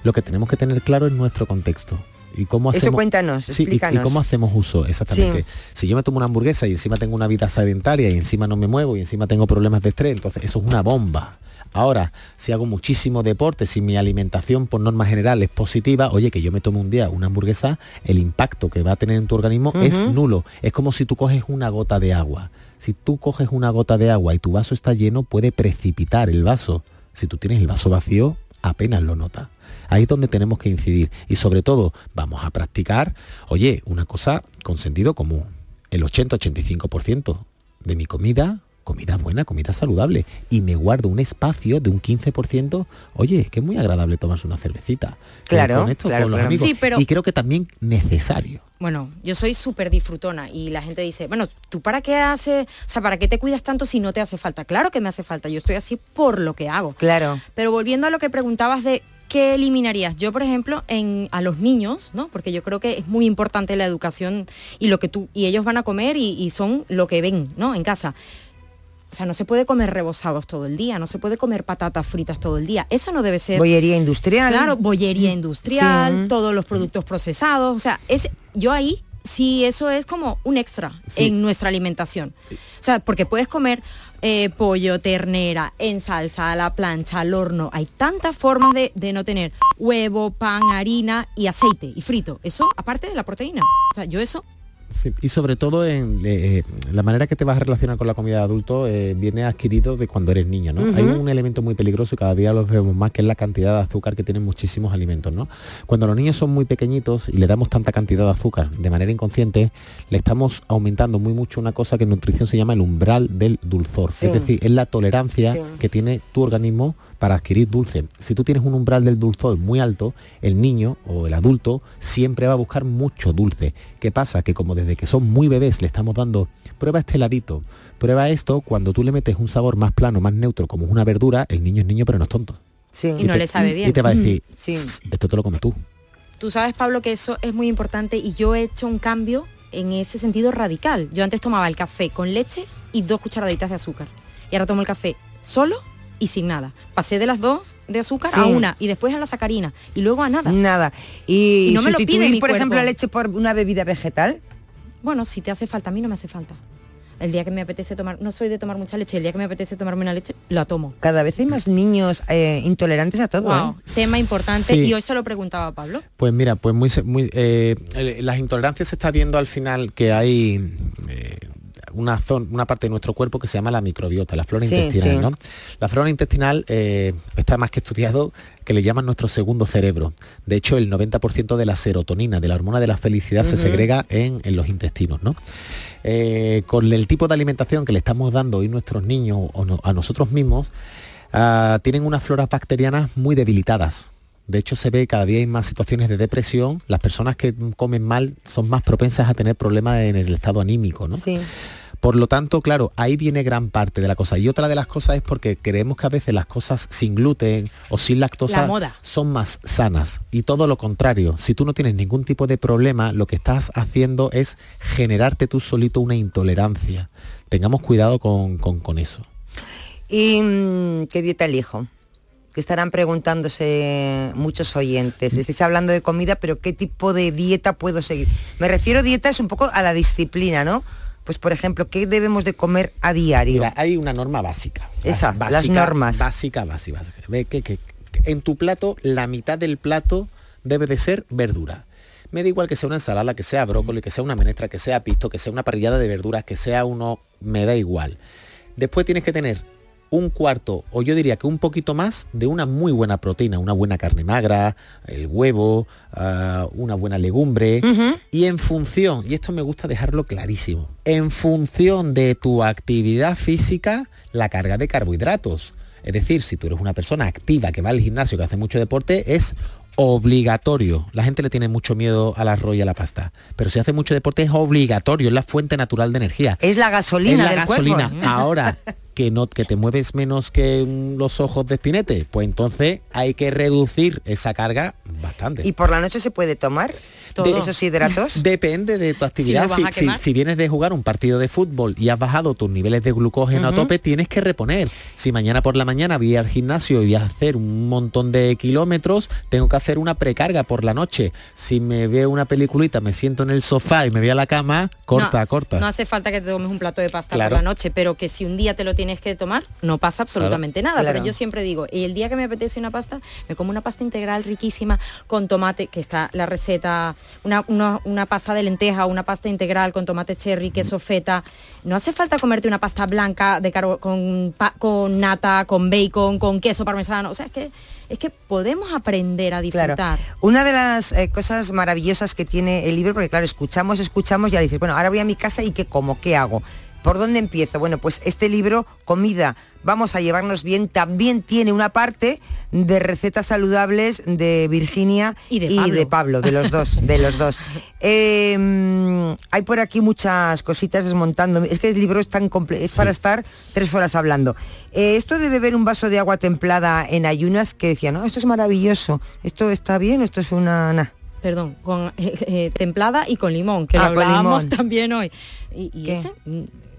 Lo que tenemos que tener claro es nuestro contexto. ¿Y cómo Eso cuéntanos, Sí, y- y, explícanos. cómo hacemos uso? Exactamente. Sí. Si yo me tomo una hamburguesa y encima tengo una vida sedentaria y encima no me muevo y encima tengo problemas de estrés, entonces eso es una bomba. Ahora, si hago muchísimo deporte, si mi alimentación por norma general es positiva, oye, que yo me tome un día una hamburguesa, el impacto que va a tener en tu organismo es nulo. Es como si tú coges una gota de agua. Si tú coges una gota de agua y tu vaso está lleno, puede precipitar el vaso. Si tú tienes el vaso vacío, apenas lo notas. Ahí es donde tenemos que incidir. Y sobre todo, vamos a practicar, oye, una cosa con sentido común. El 80-85% de mi comida, comida buena, comida saludable. Y me guardo un espacio de un 15%, oye, que es muy agradable tomarse una cervecita. Claro, con esto, claro, con los claro. amigos. Sí, pero- Y creo que también necesario. Bueno, yo soy súper disfrutona y la gente dice, bueno, ¿tú para qué haces, o sea, para qué te cuidas tanto si no te hace falta? Claro que me hace falta, yo estoy así por lo que hago. Claro. Pero volviendo a lo que preguntabas de qué eliminarías, yo por ejemplo, en, a los niños, ¿no? Porque yo creo que es muy importante la educación y lo que tú, y ellos van a comer y, y son lo que ven, ¿no? En casa. O sea, no se puede comer rebozados todo el día, no se puede comer patatas fritas todo el día. Eso no debe ser. Bollería industrial. Claro, bollería industrial, Sí. todos los productos procesados. O sea, es yo ahí sí eso es como un extra Sí. en nuestra alimentación. O sea, porque puedes comer eh, pollo, ternera, en salsa, a la plancha, al horno. Hay tantas formas de, de no tener huevo, pan, harina y aceite y frito. Eso aparte de la proteína. O sea, yo eso Sí, y sobre todo en eh, la manera que te vas a relacionar con la comida de adulto eh, viene adquirido de cuando eres niño, ¿no? Hay un elemento muy peligroso y cada día lo vemos más, que es la cantidad de azúcar que tienen muchísimos alimentos, ¿no? Cuando los niños son muy pequeñitos y le damos tanta cantidad de azúcar de manera inconsciente, le estamos aumentando muy mucho una cosa que en nutrición se llama el umbral del dulzor. Sí. Es decir, es la tolerancia Sí. que tiene tu organismo para adquirir dulce. Si tú tienes un umbral del dulzor muy alto, el niño o el adulto siempre va a buscar mucho dulce. ¿Qué pasa? Que como desde que son muy bebés le estamos dando, prueba este heladito, prueba esto, cuando tú le metes un sabor más plano, más neutro, como es una verdura, el niño es niño pero no es tonto. Sí. Y no te- le sabe bien. Y te va a decir, Sí. esto te lo comes tú. Tú sabes, Pablo, que eso es muy importante y yo he hecho un cambio en ese sentido radical. Yo antes tomaba el café con leche y dos cucharaditas de azúcar. Y ahora tomo el café solo y sin nada. Pasé de las dos de azúcar a una y después a la sacarina y luego a nada. Nada. Y, Y no me lo pide mi por ejemplo, la leche por una bebida vegetal. Bueno, si te hace falta, a mí no me hace falta. El día que me apetece tomar, no soy de tomar mucha leche, el día que me apetece tomarme una leche, la tomo. Cada vez hay más niños eh, intolerantes a todo. Wow, ¿eh? tema importante Sí. y hoy se lo preguntaba a Pablo. Pues mira, pues muy, se- muy eh, las intolerancias se está viendo al final que hay eh, una zona, una parte de nuestro cuerpo que se llama la microbiota, la flora Sí, intestinal, sí. ¿no? La flora intestinal eh, está más que estudiado que le llaman nuestro segundo cerebro. De hecho, el 90% de la serotonina, de la hormona de la felicidad, se segrega en, en los intestinos, ¿no? Eh, con el tipo de alimentación que le estamos dando hoy nuestros niños o no- a nosotros mismos, ah, tienen unas floras bacterianas muy debilitadas. De hecho, se ve cada día hay más situaciones de depresión. Las personas que comen mal son más propensas a tener problemas en el estado anímico, ¿no? Sí. Por lo tanto, claro, ahí viene gran parte de la cosa. Y otra de las cosas es porque creemos que a veces las cosas sin gluten o sin lactosa La moda. son más sanas. Y todo lo contrario, si tú no tienes ningún tipo de problema, lo que estás haciendo es generarte tú solito una intolerancia. Tengamos cuidado con, con- con eso. ¿Y mm, qué dieta elijo? Que estarán preguntándose muchos oyentes. Estáis hablando de comida, pero ¿qué tipo de dieta puedo seguir? Me refiero dieta es un poco a la disciplina, ¿no? Pues por ejemplo, ¿qué debemos de comer a diario? Mira, hay una norma básica. Esa, las normas. Básica, básica. básica. Ve que, que- que en tu plato, la mitad del plato debe de ser verdura. Me da igual que sea una ensalada, que sea brócoli, que sea una menestra, que sea pisto, que sea una parrillada de verduras, que sea uno... Me da igual. Después tienes que tener un cuarto, o yo diría que un poquito más, de una muy buena proteína, una buena carne magra, el huevo, ah, una buena legumbre. Y en función, y esto me gusta dejarlo clarísimo, en función de tu actividad física, la carga de carbohidratos. Es decir, si tú eres una persona activa que va al gimnasio, que hace mucho deporte, es obligatorio. La gente le tiene mucho miedo al arroz y a la pasta. Pero si hace mucho deporte es obligatorio, es la fuente natural de energía. Es la gasolina Es la del cuerpo. gasolina. <laughs> Ahora que no que te mueves menos que los ojos de espinete, pues entonces hay que reducir esa carga bastante. ¿Y por la noche se puede tomar De- esos hidratos? <laughs> Depende de tu actividad. Si, si- vienes de jugar un partido de fútbol y has bajado tus niveles de glucógeno a tope, tienes que reponer. Si mañana por la mañana voy al gimnasio y voy a hacer un montón de kilómetros, tengo que hacer una precarga por la noche. Si me veo una peliculita, me siento en el sofá y me voy a la cama, corta, no, corta. No hace falta que te tomes un plato de pasta Claro. por la noche, pero que si un día te lo tienes que tomar, no pasa absolutamente nada. Claro. Pero yo siempre digo, y el día que me apetece una pasta, me como una pasta integral riquísima con tomate, que está la receta, una, una, una pasta de lenteja, una pasta integral con tomate cherry, queso feta. No hace falta comerte una pasta blanca de caro- con, pa- con nata, con bacon, con queso parmesano. O sea, es que, es que podemos aprender a disfrutar. Una de las eh, cosas maravillosas que tiene el libro, porque claro, escuchamos, escuchamos y ya dices, bueno, ahora voy a mi casa y qué como, qué hago. ¿Por dónde empiezo? Bueno, pues este libro, Comida, vamos a llevarnos bien, también tiene una parte de recetas saludables de Virginia y de Pablo. de los dos, de los dos. <laughs> Eh, mm, hay por aquí muchas cositas desmontando. Es que el libro es tan completo, es para estar tres horas hablando. Eh, esto de beber un vaso de agua templada en ayunas, que decía, no, esto es maravilloso, esto está bien, esto es una... nah". Perdón, con <laughs> eh, eh, templada y con limón, que Ah, lo hablábamos también hoy. ¿Y, ese?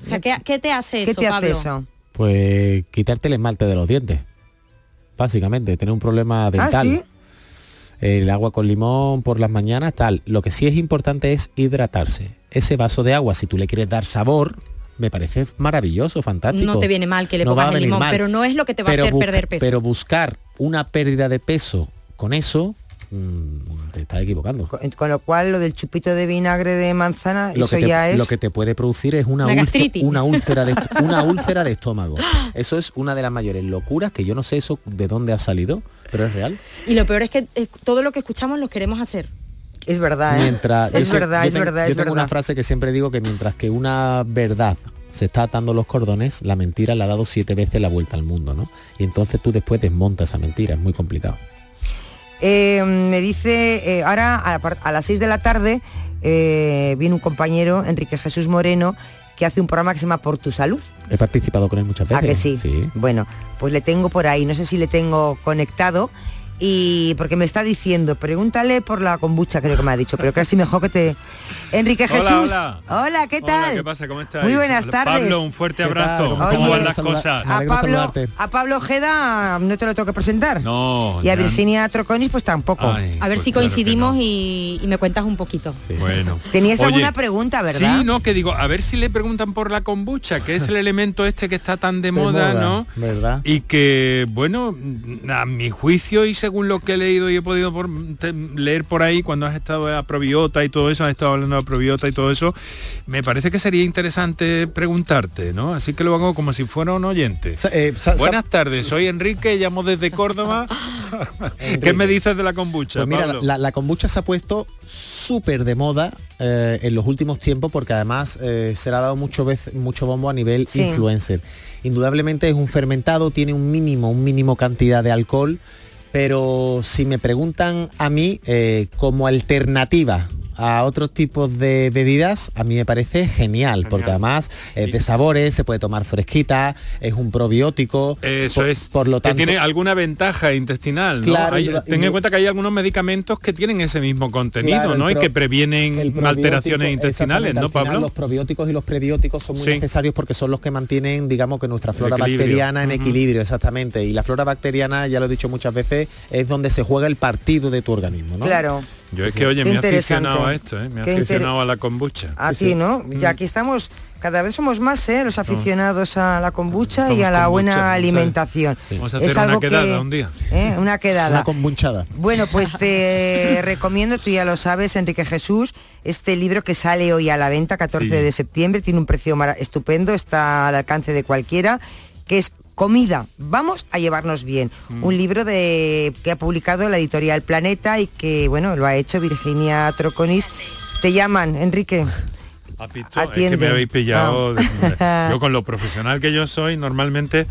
O sea, ¿qué, qué te hace ¿Qué eso, te hace Pablo? eso? Pues quitarte el esmalte de los dientes. Básicamente, tener un problema dental. ¿Ah, sí? El agua con limón por las mañanas, tal. Lo que sí es importante es hidratarse. Ese vaso de agua, si tú le quieres dar sabor, me parece maravilloso, fantástico. No te viene mal que le No pongas el limón, mal. pero no es lo que te va a hacer perder peso. Pero buscar una pérdida de peso con eso, mm, te estás equivocando. Con, con lo cual, lo del chupito de vinagre de manzana, Lo eso que, te, ya es... lo que te puede producir es una, Una úlce- gastritis. una úlcera de una <laughs> úlcera de estómago. Eso es una de las mayores locuras que yo no sé eso de dónde ha salido, pero es real. Y lo peor es que eh, todo lo que escuchamos lo queremos hacer. Es verdad, ¿eh? Mientras, es yo verdad, yo es tengo- verdad, yo es tengo una frase que siempre digo que mientras que una verdad se está atando los cordones, la mentira le ha dado siete veces la vuelta al mundo, ¿no? Y entonces tú después desmontas esa mentira, es muy complicado. Eh, me dice, eh, ahora a, la par- a las 6 de la tarde eh, viene un compañero, Enrique Jesús Moreno, que hace un programa que se llama Por tu Salud. He participado con él muchas veces. ¿A que sí? Bueno, pues le tengo por ahí, no sé si le tengo conectado. Y porque me está diciendo, pregúntale por la kombucha, creo que me ha dicho, pero casi mejor que te... Enrique Hola, Jesús. hola. ¿qué tal? Hola, ¿qué pasa? ¿Cómo estás? Muy buenas tardes. Pablo, un fuerte abrazo. ¿Cómo van las cosas? A Pablo, a Pablo Ojeda no te lo tengo que presentar. No. Y a Virginia Troconis pues tampoco. Ay, A ver pues si claro coincidimos y, y me cuentas un poquito. Bueno. Tenías Oye, alguna pregunta, ¿verdad? Sí, no, que digo, a ver si le preguntan por la kombucha, que es el <laughs> elemento este que está tan de De moda, moda, ¿no? ¿Verdad? Y que, bueno, a mi juicio y según lo que he leído y he podido por- te- leer por ahí cuando has estado a probiota y todo eso, has estado hablando de probiota y todo eso, me parece que sería interesante preguntarte, ¿no? Así que lo hago como si fuera un oyente. Sa- eh, sa- sa- Buenas tardes, soy Enrique, llamo desde Córdoba. <laughs> ¿Qué me dices de la kombucha, Pues mira, Pablo? la, la kombucha se ha puesto súper de moda eh, en los últimos tiempos porque además eh, se le ha dado mucho, vez, mucho bombo a nivel Sí. influencer. Indudablemente es un fermentado, tiene un mínimo, un mínimo cantidad de alcohol, pero si me preguntan a mí eh, como alternativa a otros tipos de bebidas, a mí me parece genial, porque además es de sabores, se puede tomar fresquita, es un probiótico. Eso por, es. Por lo que tiene alguna ventaja intestinal, ¿no? Claro, Hay- ten en cuenta que hay algunos medicamentos que tienen ese mismo contenido, Claro, ¿no? y pro- que previenen alteraciones intestinales, ¿no, final Pablo? Los probióticos y los prebióticos son muy Sí. necesarios porque son los que mantienen, digamos, que nuestra flora bacteriana en equilibrio, exactamente. Y la flora bacteriana, ya lo he dicho muchas veces, es donde se juega el partido de tu organismo, ¿no? Claro. Yo es que, oye, Qué me he aficionado a esto, ¿eh? me he aficionado a la kombucha. A Sí, ti, sí. ¿no? Mm. Ya aquí estamos, cada vez somos más, ¿eh? Los aficionados a la kombucha y a la kombucha, buena alimentación. Vamos a Es hacer una algo quedada que- un día. ¿eh? Una quedada. Una kombuchada. Bueno, pues te <laughs> recomiendo, tú ya lo sabes, Enrique Jesús, este libro que sale hoy a la venta, 14 Sí. de septiembre, tiene un precio estupendo, está al alcance de cualquiera, que es Comida, vamos a llevarnos bien. Mm. Un libro de que ha publicado la editorial Planeta y que, bueno, lo ha hecho Virginia Troconis. Te llaman, Enrique. Papito, es que me habéis pillado. Ah. <laughs> Yo con lo profesional que yo soy, normalmente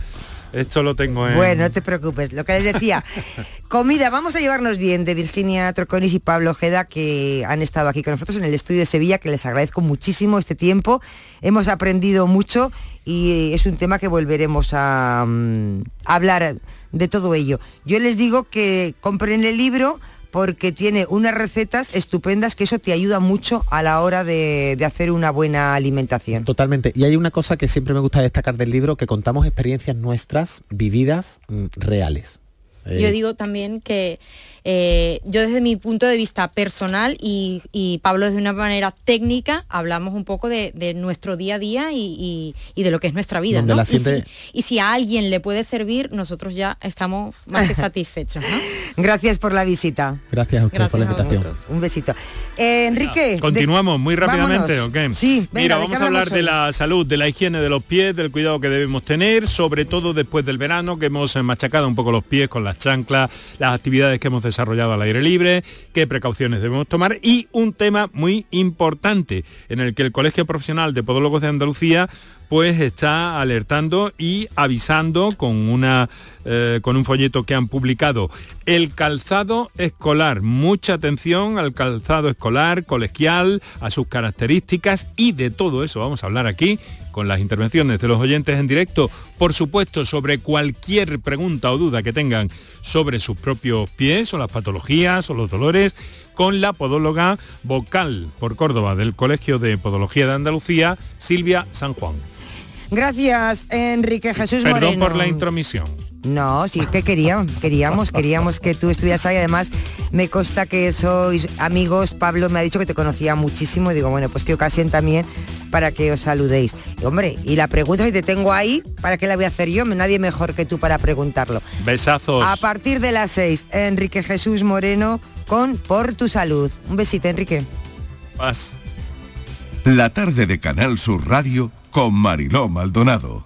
esto lo tengo en... Bueno, no te preocupes. Lo que les decía, <laughs> comida, vamos a llevarnos bien de Virginia Troconis y Pablo Ojeda que han estado aquí con nosotros en el estudio de Sevilla, que les agradezco muchísimo este tiempo. Hemos aprendido mucho y es un tema que volveremos a mm, hablar de todo ello. Yo les digo que compren el libro porque tiene unas recetas estupendas que eso te ayuda mucho a la hora de, de hacer una buena alimentación. Totalmente. Y hay una cosa que siempre me gusta destacar del libro, que contamos experiencias nuestras, vividas, mm, reales. Eh, Yo digo también que eh, yo desde mi punto de vista personal y, y Pablo desde una manera técnica hablamos un poco de, de nuestro día a día y, y- y de lo que es nuestra vida. ¿no? Y si- siente- y, si, a alguien le puede servir, nosotros ya estamos más que <laughs> satisfechos. ¿no? Gracias por la visita. Gracias a ustedes por la invitación. Un besito. Eh, Enrique. de- Continuamos muy rápidamente, Vámonos. ¿ok? Sí, venga, Mira, ¿de vamos a hablar de la salud, de la higiene de los pies, del cuidado que debemos tener, sobre todo después del verano, que hemos machacado un poco los pies con las chanclas, las actividades que hemos desarrollado al aire libre, qué precauciones debemos tomar y un tema muy importante en el que el Colegio Profesional de Podólogos de Andalucía pues está alertando y avisando con una eh, con un folleto que han publicado el calzado escolar mucha atención al calzado escolar colegial a sus características y de todo eso vamos a hablar aquí con las intervenciones de los oyentes en directo por supuesto sobre cualquier pregunta o duda que tengan sobre sus propios pies o las patologías o los dolores con la podóloga vocal por Córdoba del Colegio de Podología de Andalucía Silvia San Juan Gracias, Enrique Jesús Perdón Moreno. por la intromisión. No, sí que queríamos, queríamos, queríamos que tú estuvieras ahí. Además, me consta que sois amigos. Pablo me ha dicho que te conocía muchísimo. Y digo, bueno, pues qué ocasión también para que os saludéis. Y, hombre, y la pregunta que te tengo ahí, ¿para qué la voy a hacer yo? Nadie mejor que tú para preguntarlo. Besazos. A partir de las seis, Enrique Jesús Moreno con Por tu Salud. Un besito, Enrique. Paz. La tarde de Canal Sur Radio con Mariló Maldonado.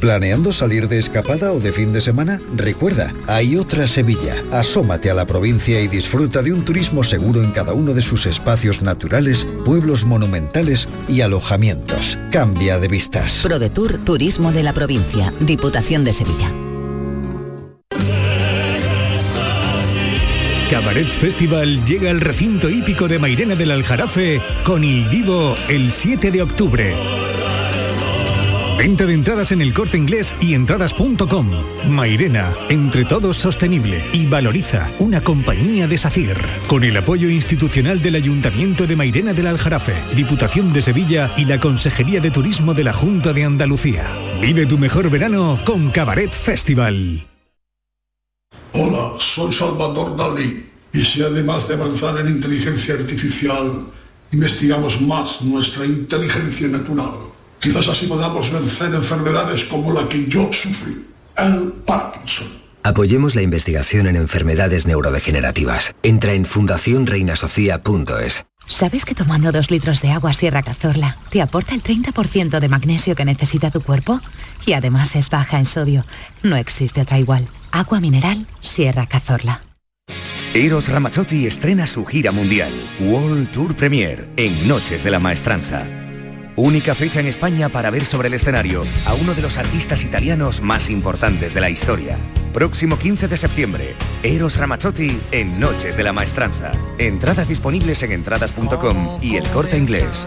¿Planeando salir de escapada o de fin de semana? Recuerda, hay otra Sevilla. Asómate a la provincia y disfruta de un turismo seguro en cada uno de sus espacios naturales, pueblos monumentales y alojamientos. Cambia de vistas. ProDetour Turismo de la Provincia, Diputación de Sevilla. Cabaret Festival llega al recinto hípico de Mairena del Aljarafe con Il Divo el 7 de octubre. Venta de entradas en el corte inglés y entradas.com. Mairena, entre todos sostenible y valoriza una compañía de SACIR. Con el apoyo institucional del Ayuntamiento de Mairena del Aljarafe, Diputación de Sevilla y la Consejería de Turismo de la Junta de Andalucía. Vive tu mejor verano con Cabaret Festival. Hola, soy Salvador Dalí y si además de avanzar en inteligencia artificial, investigamos más nuestra inteligencia natural, quizás así podamos vencer enfermedades como la que yo sufrí, el Parkinson. Apoyemos la investigación en enfermedades neurodegenerativas. Entra en fundacionreinasofía.es. ¿Sabes que tomando dos litros de agua Sierra Cazorla te aporta el 30% de magnesio que necesita tu cuerpo? Y además es baja en sodio. No existe otra igual. Agua mineral Sierra Cazorla. Eros Ramazzotti estrena su gira mundial, World Tour Premier, en Noches de la Maestranza. Única fecha en España para ver sobre el escenario a uno de los artistas italianos más importantes de la historia. Próximo 15 de septiembre, Eros Ramazzotti en Noches de la Maestranza. Entradas disponibles en entradas.com y el corte inglés.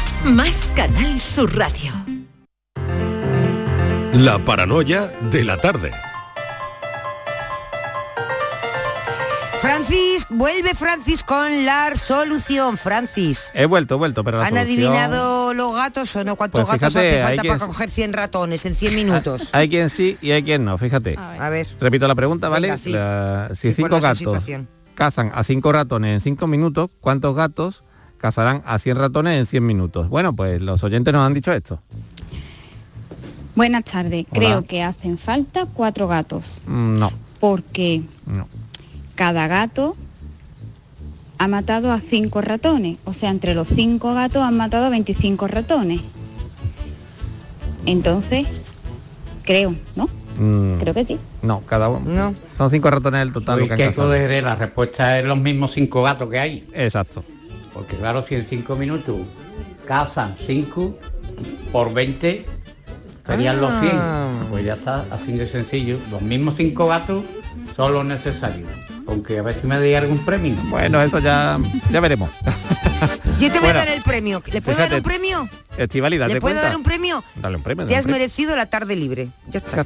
más Canal Sur Radio. La paranoia de la tarde. Francis, vuelve Francis con la solución, Francis. He vuelto, he vuelto, pero la ¿Han solución- adivinado los gatos o no? ¿Cuántos Pues gatos hace hay falta quien- para coger 100 ratones en 100 minutos? <laughs> Hay quien sí y hay quien no, fíjate. A ver. Repito la pregunta, ¿vale? Venga, sí. La- si Sí, cinco gatos cazan a cinco ratones en cinco minutos, ¿cuántos gatos cazarán a 100 ratones en 100 minutos. Bueno, pues los oyentes nos han dicho esto. Buenas tardes. Hola. Creo que hacen falta cuatro gatos. Mm, No, Porque no. cada gato ha matado a cinco ratones. O sea, entre los cinco gatos han matado a 25 ratones. Entonces, creo, ¿no? Mm, Creo que sí. No, cada uno. No. Son cinco ratones el total. Uy, lo que han que cazado. cogeré, la respuesta es los mismos cinco gatos que hay. Exacto. Porque claro, si en cinco minutos cazan cinco por 20, serían los 100. Pues ya está, así de sencillo. Los mismos cinco gatos son los necesarios. Aunque a ver si me doy algún premio. Bueno, eso ya, ya veremos. <laughs> Yo te voy Bueno, a dar el premio. ¿Le puedo dar un premio? Estivali, date ¿Le puedo cuenta. dar un premio? Dale un premio. Te has premio. merecido la tarde libre. Ya está.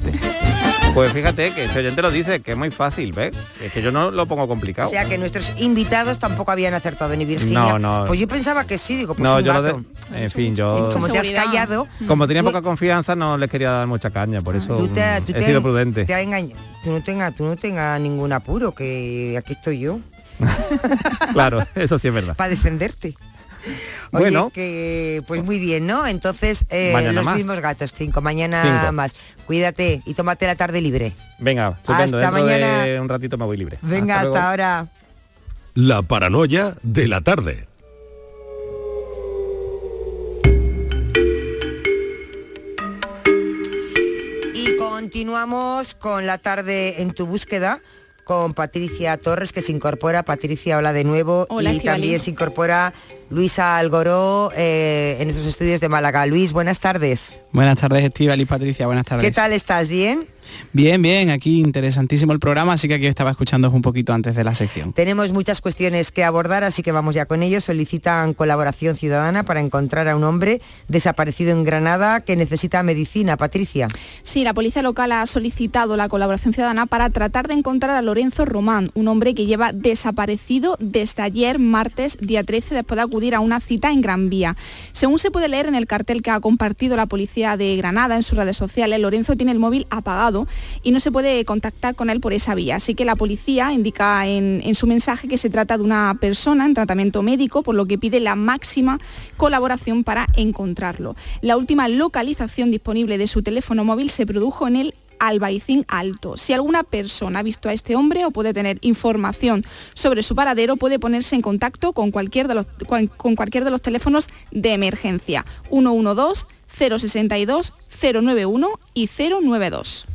Pues fíjate que ese oyente lo dice, que es muy fácil, ¿ves? Es que yo no lo pongo complicado. O sea que nuestros invitados tampoco habían acertado ni Virginia. No, no. Pues yo pensaba que sí, digo, pues no, un yo lo gato. de, en fin, yo Como te has callado. como tenía tú- poca confianza no le quería dar mucha caña, por eso Tú, te, mm, tú he te- sido prudente. Te ha engañado. Tú no tengas tú no tengas ningún apuro, que aquí estoy yo <laughs> Claro, eso sí es verdad. para defenderte. Oye, Bueno. que pues muy bien, ¿no? Entonces, eh, los más. mismos gatos, cinco, mañana Cinco. más. Cuídate y tómate la tarde libre. Venga, estupendo, Hasta dentro de mañana. un ratito me voy libre. Venga, hasta, ahora. La paranoia de la tarde. Y continuamos con la tarde en tu búsqueda con Patricia Torres que se incorpora. Patricia, hola de nuevo. Hola, y Estivali. también se incorpora Luisa Algoró eh, en nuestros estudios de Málaga. Luis, buenas tardes. Buenas tardes, Estival y Patricia, buenas tardes. ¿Qué tal estás? ¿Bien? Bien, bien, aquí interesantísimo el programa, así que aquí estaba escuchando un poquito antes de la sección. Tenemos muchas cuestiones que abordar, así que vamos ya con ello. Solicitan colaboración ciudadana para encontrar a un hombre desaparecido en Granada que necesita medicina. Patricia. Sí, la policía local ha solicitado la colaboración ciudadana para tratar de encontrar a Lorenzo Román, un hombre que lleva desaparecido desde ayer, martes, día 13, después de acudir a una cita en Gran Vía. Según se puede leer en el cartel que ha compartido la policía de Granada en sus redes sociales, Lorenzo tiene el móvil apagado y no se puede contactar con él por esa vía. Así que la policía indica en, en su mensaje que se trata de una persona en tratamiento médico, por lo que pide la máxima colaboración para encontrarlo. La última localización disponible de su teléfono móvil se produjo en el Albaicín Alto. Si alguna persona ha visto a este hombre o puede tener información sobre su paradero, puede ponerse en contacto con cualquier de los, con cualquier de los teléfonos de emergencia. 112, 062, 091 y 092.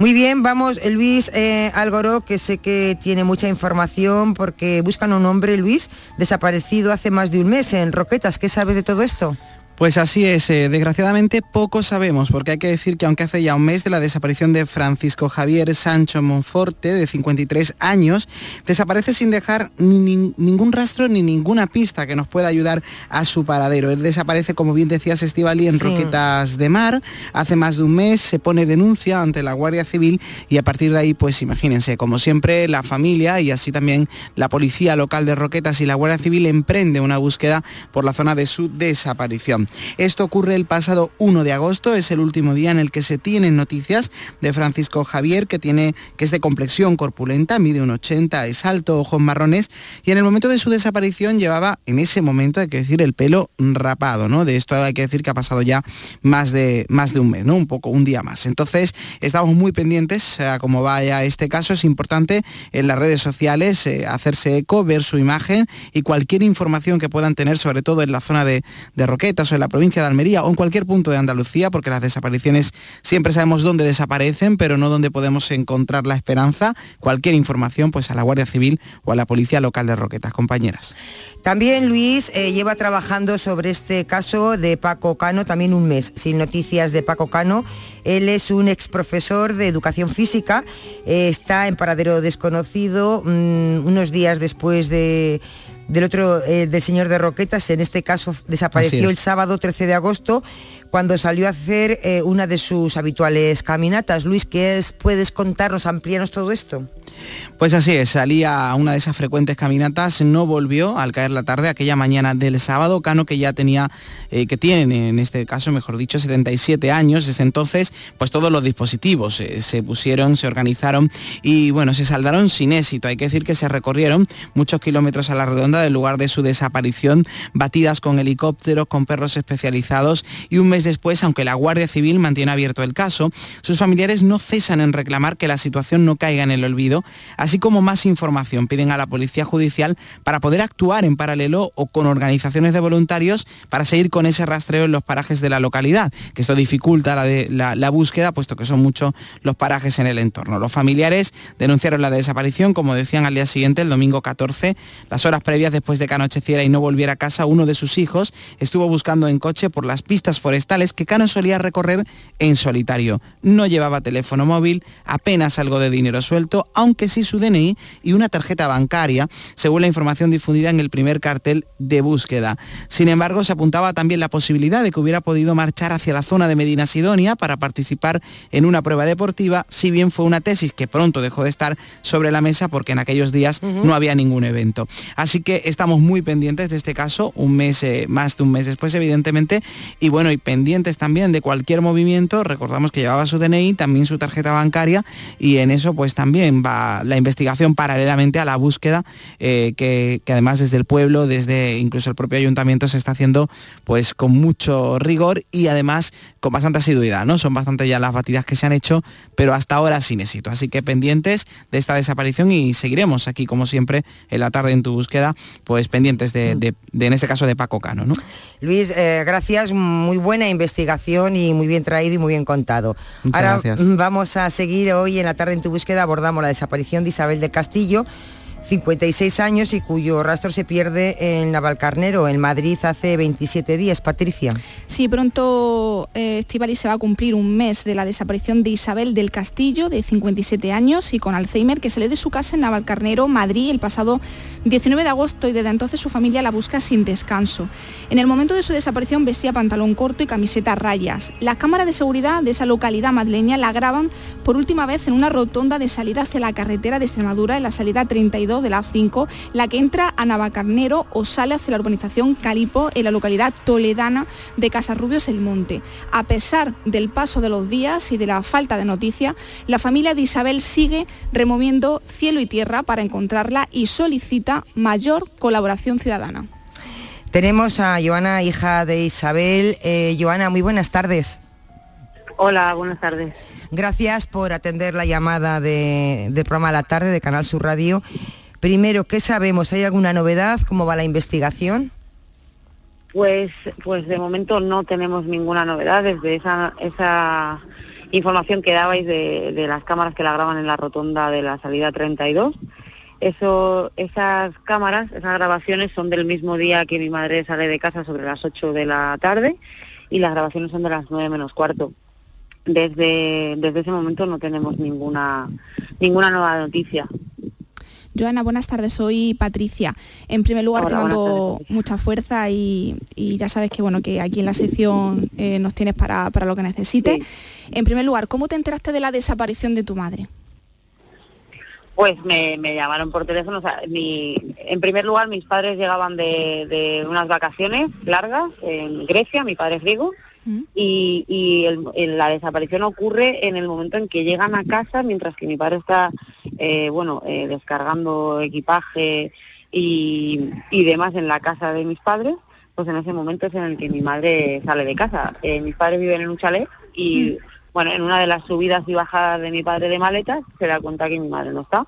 Muy bien, vamos, Luis eh, Algoró, que sé que tiene mucha información porque buscan a un hombre, Luis, desaparecido hace más de un mes en Roquetas. ¿Qué sabes de todo esto? Pues así es, eh, desgraciadamente poco sabemos, porque hay que decir que aunque hace ya un mes de la desaparición de Francisco Javier Sancho Monforte, de 53 años, desaparece sin dejar ni nin- ningún rastro ni ninguna pista que nos pueda ayudar a su paradero. Él desaparece, como bien decías, Estivali, en Sí. Roquetas de Mar, hace más de un mes, se pone denuncia ante la Guardia Civil y a partir de ahí, pues imagínense, como siempre, la familia y así también la policía local de Roquetas y la Guardia Civil emprende una búsqueda por la zona de su desaparición. Esto ocurre el pasado 1 de agosto, es el último día en el que se tienen noticias de Francisco Javier, que, tiene, que es de complexión corpulenta, mide un 80, es alto, ojos marrones, y en el momento de su desaparición llevaba, en ese momento hay que decir, el pelo rapado, ¿no? De esto hay que decir que ha pasado ya más de, más de un mes, ¿no? Un poco, un día más. Entonces, estamos muy pendientes a cómo vaya este caso. Es importante en las redes sociales eh, hacerse eco, ver su imagen y cualquier información que puedan tener, sobre todo en la zona de, de Roquetas o la provincia de Almería o en cualquier punto de Andalucía, porque las desapariciones siempre sabemos dónde desaparecen, pero no dónde podemos encontrar la esperanza. Cualquier información, pues a la Guardia Civil o a la Policía Local de Roquetas, compañeras. También Luis eh, lleva trabajando sobre este caso de Paco Cano también un mes, sin noticias de Paco Cano. Él es un ex profesor de educación física, eh, está en paradero desconocido mm, unos días después de del otro, eh, del señor de Roquetas, en este caso desapareció es. el sábado 13 de agosto, cuando salió a hacer eh, una de sus habituales caminatas. Luis, ¿qué es- puedes contarnos, ampliarnos todo esto? Pues así es, salía a una de esas frecuentes caminatas, no volvió al caer la tarde aquella mañana del sábado, Cano que ya tenía, eh, que tiene en este caso, mejor dicho, 77 años, desde entonces, pues todos los dispositivos eh, se pusieron, se organizaron y bueno, se saldaron sin éxito. Hay que decir que se recorrieron muchos kilómetros a la redonda del lugar de su desaparición, batidas con helicópteros, con perros especializados y un mes después, aunque la Guardia Civil mantiene abierto el caso, sus familiares no cesan en reclamar que la situación no caiga en el olvido, así como más información. Piden a la Policía Judicial para poder actuar en paralelo o con organizaciones de voluntarios para seguir con ese rastreo en los parajes de la localidad, que esto dificulta la, búsqueda, puesto que son muchos los parajes en el entorno. Los familiares denunciaron la desaparición, como decían al día siguiente, el domingo 14. Las horas previas después de que anocheciera y no volviera a casa, uno de sus hijos estuvo buscando en coche por las pistas forestales que Cano solía recorrer en solitario. No llevaba teléfono móvil, apenas algo de dinero suelto, aunque sí su DNI y una tarjeta bancaria, según la información difundida en el primer cartel de búsqueda. Sin embargo, se apuntaba también la posibilidad de que hubiera podido marchar hacia la zona de Medina Sidonia para participar en una prueba deportiva, si bien fue una tesis que pronto dejó de estar sobre la mesa porque en aquellos días no había ningún evento. Así que estamos muy pendientes de este caso, un mes, eh, más de un mes después, evidentemente, y bueno, y pendientes también de cualquier movimiento. Recordamos que llevaba su DNI, también su tarjeta bancaria, y en eso pues también va la investigación paralelamente a la búsqueda eh, que, que además desde el pueblo, desde incluso el propio ayuntamiento se está haciendo pues con mucho rigor y además con bastante asiduidad, ¿no? Son bastante ya las batidas que se han hecho, pero hasta ahora sin éxito. Así que pendientes de esta desaparición y seguiremos aquí, como siempre, en la tarde en tu búsqueda, pues pendientes de, en este caso, de Paco Cano, ¿no? Luis, eh, gracias, muy buena investigación y muy bien traído y muy bien contado. Muchas Ahora gracias. vamos a seguir hoy en la tarde en tu búsqueda, abordamos la desaparición de Isabel del Castillo. 56 años y cuyo rastro se pierde en Navalcarnero, en Madrid, hace 27 días. Patricia. Sí, pronto eh, Estivali se va a cumplir un mes de la desaparición de Isabel del Castillo, de 57 años y con Alzheimer, que salió de su casa en Navalcarnero, Madrid, el pasado 19 de agosto y desde entonces su familia la busca sin descanso. En el momento de su desaparición vestía pantalón corto y camiseta a rayas. Las cámaras de seguridad de esa localidad madrileña la graban por última vez en una rotonda de salida hacia la carretera de Extremadura, en la salida 32 de la A5, la que entra a Navacarnero o sale hacia la urbanización Calipo, en la localidad toledana de Casarrubios el Monte. A pesar del paso de los días y de la falta de noticia, la familia de Isabel sigue removiendo cielo y tierra para encontrarla y solicita mayor colaboración ciudadana. Tenemos a Joana, hija de Isabel. Eh, Joana, muy buenas tardes. Hola, buenas tardes. Gracias por atender la llamada de- del programa La Tarde de Canal Sur Radio. Primero, ¿qué sabemos? ¿Hay alguna novedad? ¿Cómo va la investigación? Pues, pues de momento no tenemos ninguna novedad desde esa, esa información que dabais de, de las cámaras que la graban en la rotonda de la salida 32. Eso, esas cámaras, esas grabaciones son del mismo día que mi madre sale de casa sobre las 8 de la tarde y las grabaciones son de las 9 menos cuarto. Desde, desde ese momento no tenemos ninguna, ninguna nueva noticia. Joana, buenas tardes, soy Patricia. En primer lugar, Hola, te mando mucha fuerza y, y ya sabes que bueno que aquí en la sección eh, nos tienes para, para lo que necesites. En primer lugar, ¿cómo te enteraste de la desaparición de tu madre? Pues me, me llamaron por teléfono. o sea, mi- en primer lugar, mis padres llegaban de, de unas vacaciones largas en Grecia, mi padre es griego, y, y el- el- la desaparición ocurre en el momento en que llegan a casa, mientras que mi padre está, eh, bueno, eh, descargando equipaje y, y demás en la casa de mis padres, pues en ese momento es en el que mi madre sale de casa. Eh, mis padres viven en un chalet y, bueno, en una de las subidas y bajadas de mi padre de maletas se da cuenta que mi madre no está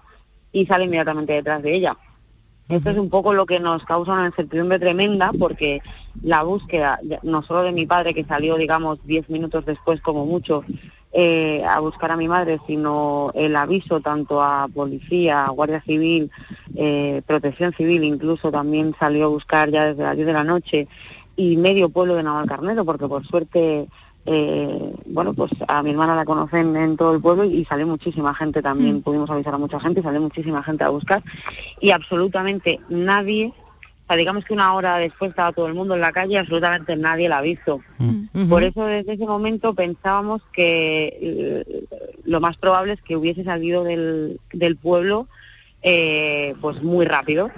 y sale inmediatamente detrás de ella. Esto es un poco lo que nos causa una incertidumbre tremenda porque la búsqueda, no solo de mi padre que salió, digamos, 10 minutos después como mucho eh, a buscar a mi madre, sino el aviso tanto a policía, a Guardia Civil, eh, Protección Civil, incluso también salió a buscar ya desde las 10 de la noche y medio pueblo de Navalcarnero, porque por suerte, eh, bueno, pues a mi hermana la conocen en todo el pueblo y sale muchísima gente también, pudimos avisar a mucha gente y sale muchísima gente a buscar y absolutamente nadie, o sea, digamos que una hora después estaba todo el mundo en la calle y absolutamente nadie la visto. Mm. Por eso desde ese momento pensábamos que eh, lo más probable es que hubiese salido del, del pueblo eh, pues muy rápido.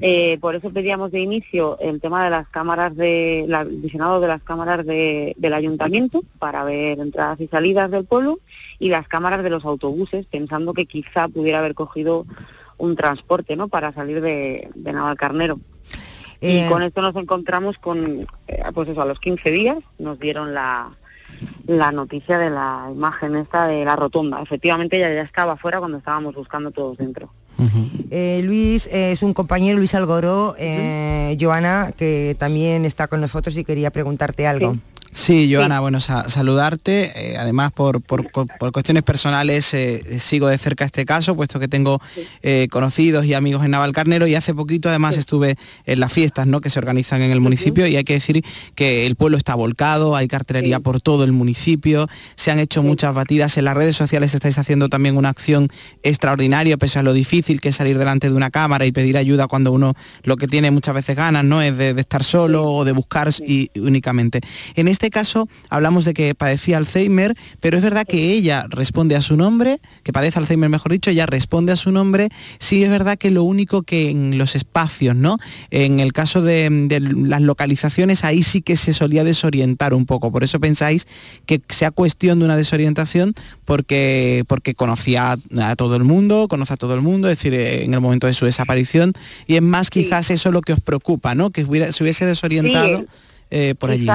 Eh, por eso pedíamos de inicio el tema de las cámaras de, la, el visionado de las cámaras de- del ayuntamiento para ver entradas y salidas del pueblo y las cámaras de los autobuses, pensando que quizá pudiera haber cogido un transporte, ¿no? Para salir de, de Navalcarnero. Eh, Y con esto nos encontramos con, eh, pues eso, a los 15 días nos dieron la, la noticia de la imagen esta de la rotonda. Efectivamente ella ya estaba fuera cuando estábamos buscando todos dentro. Eh, Luis eh, es un compañero, Luis Algoró, eh, Joana, que también está con nosotros y quería preguntarte algo. Sí, Joana, bueno, sa- saludarte. eh, además, por, por- por cuestiones personales, eh, sigo de cerca este caso, puesto que tengo eh, conocidos y amigos en Navalcarnero y hace poquito además estuve en las fiestas ¿no? que se organizan en el municipio y hay que decir que el pueblo está volcado, hay cartelería por todo el municipio, se han hecho muchas batidas, en las redes sociales estáis haciendo también una acción extraordinaria, pese a lo difícil que es salir delante de una cámara y pedir ayuda cuando uno lo que tiene muchas veces ganas, ¿no? Es de, de estar solo o de buscar y, únicamente. En este caso hablamos de que padecía Alzheimer, pero es verdad que ella responde a su nombre, que padece Alzheimer mejor dicho, ella responde a su nombre, sí es verdad que lo único que en los espacios, ¿no? En el caso de, de las localizaciones, ahí sí que se solía desorientar un poco. Por eso pensáis que sea cuestión de una desorientación porque, porque conocía a todo el mundo, conoce a todo el mundo, es decir, eh, en el momento de su desaparición, y es más quizás eso lo que os preocupa, ¿no? Que hubiera- se hubiese desorientado Sí, eh, por allí.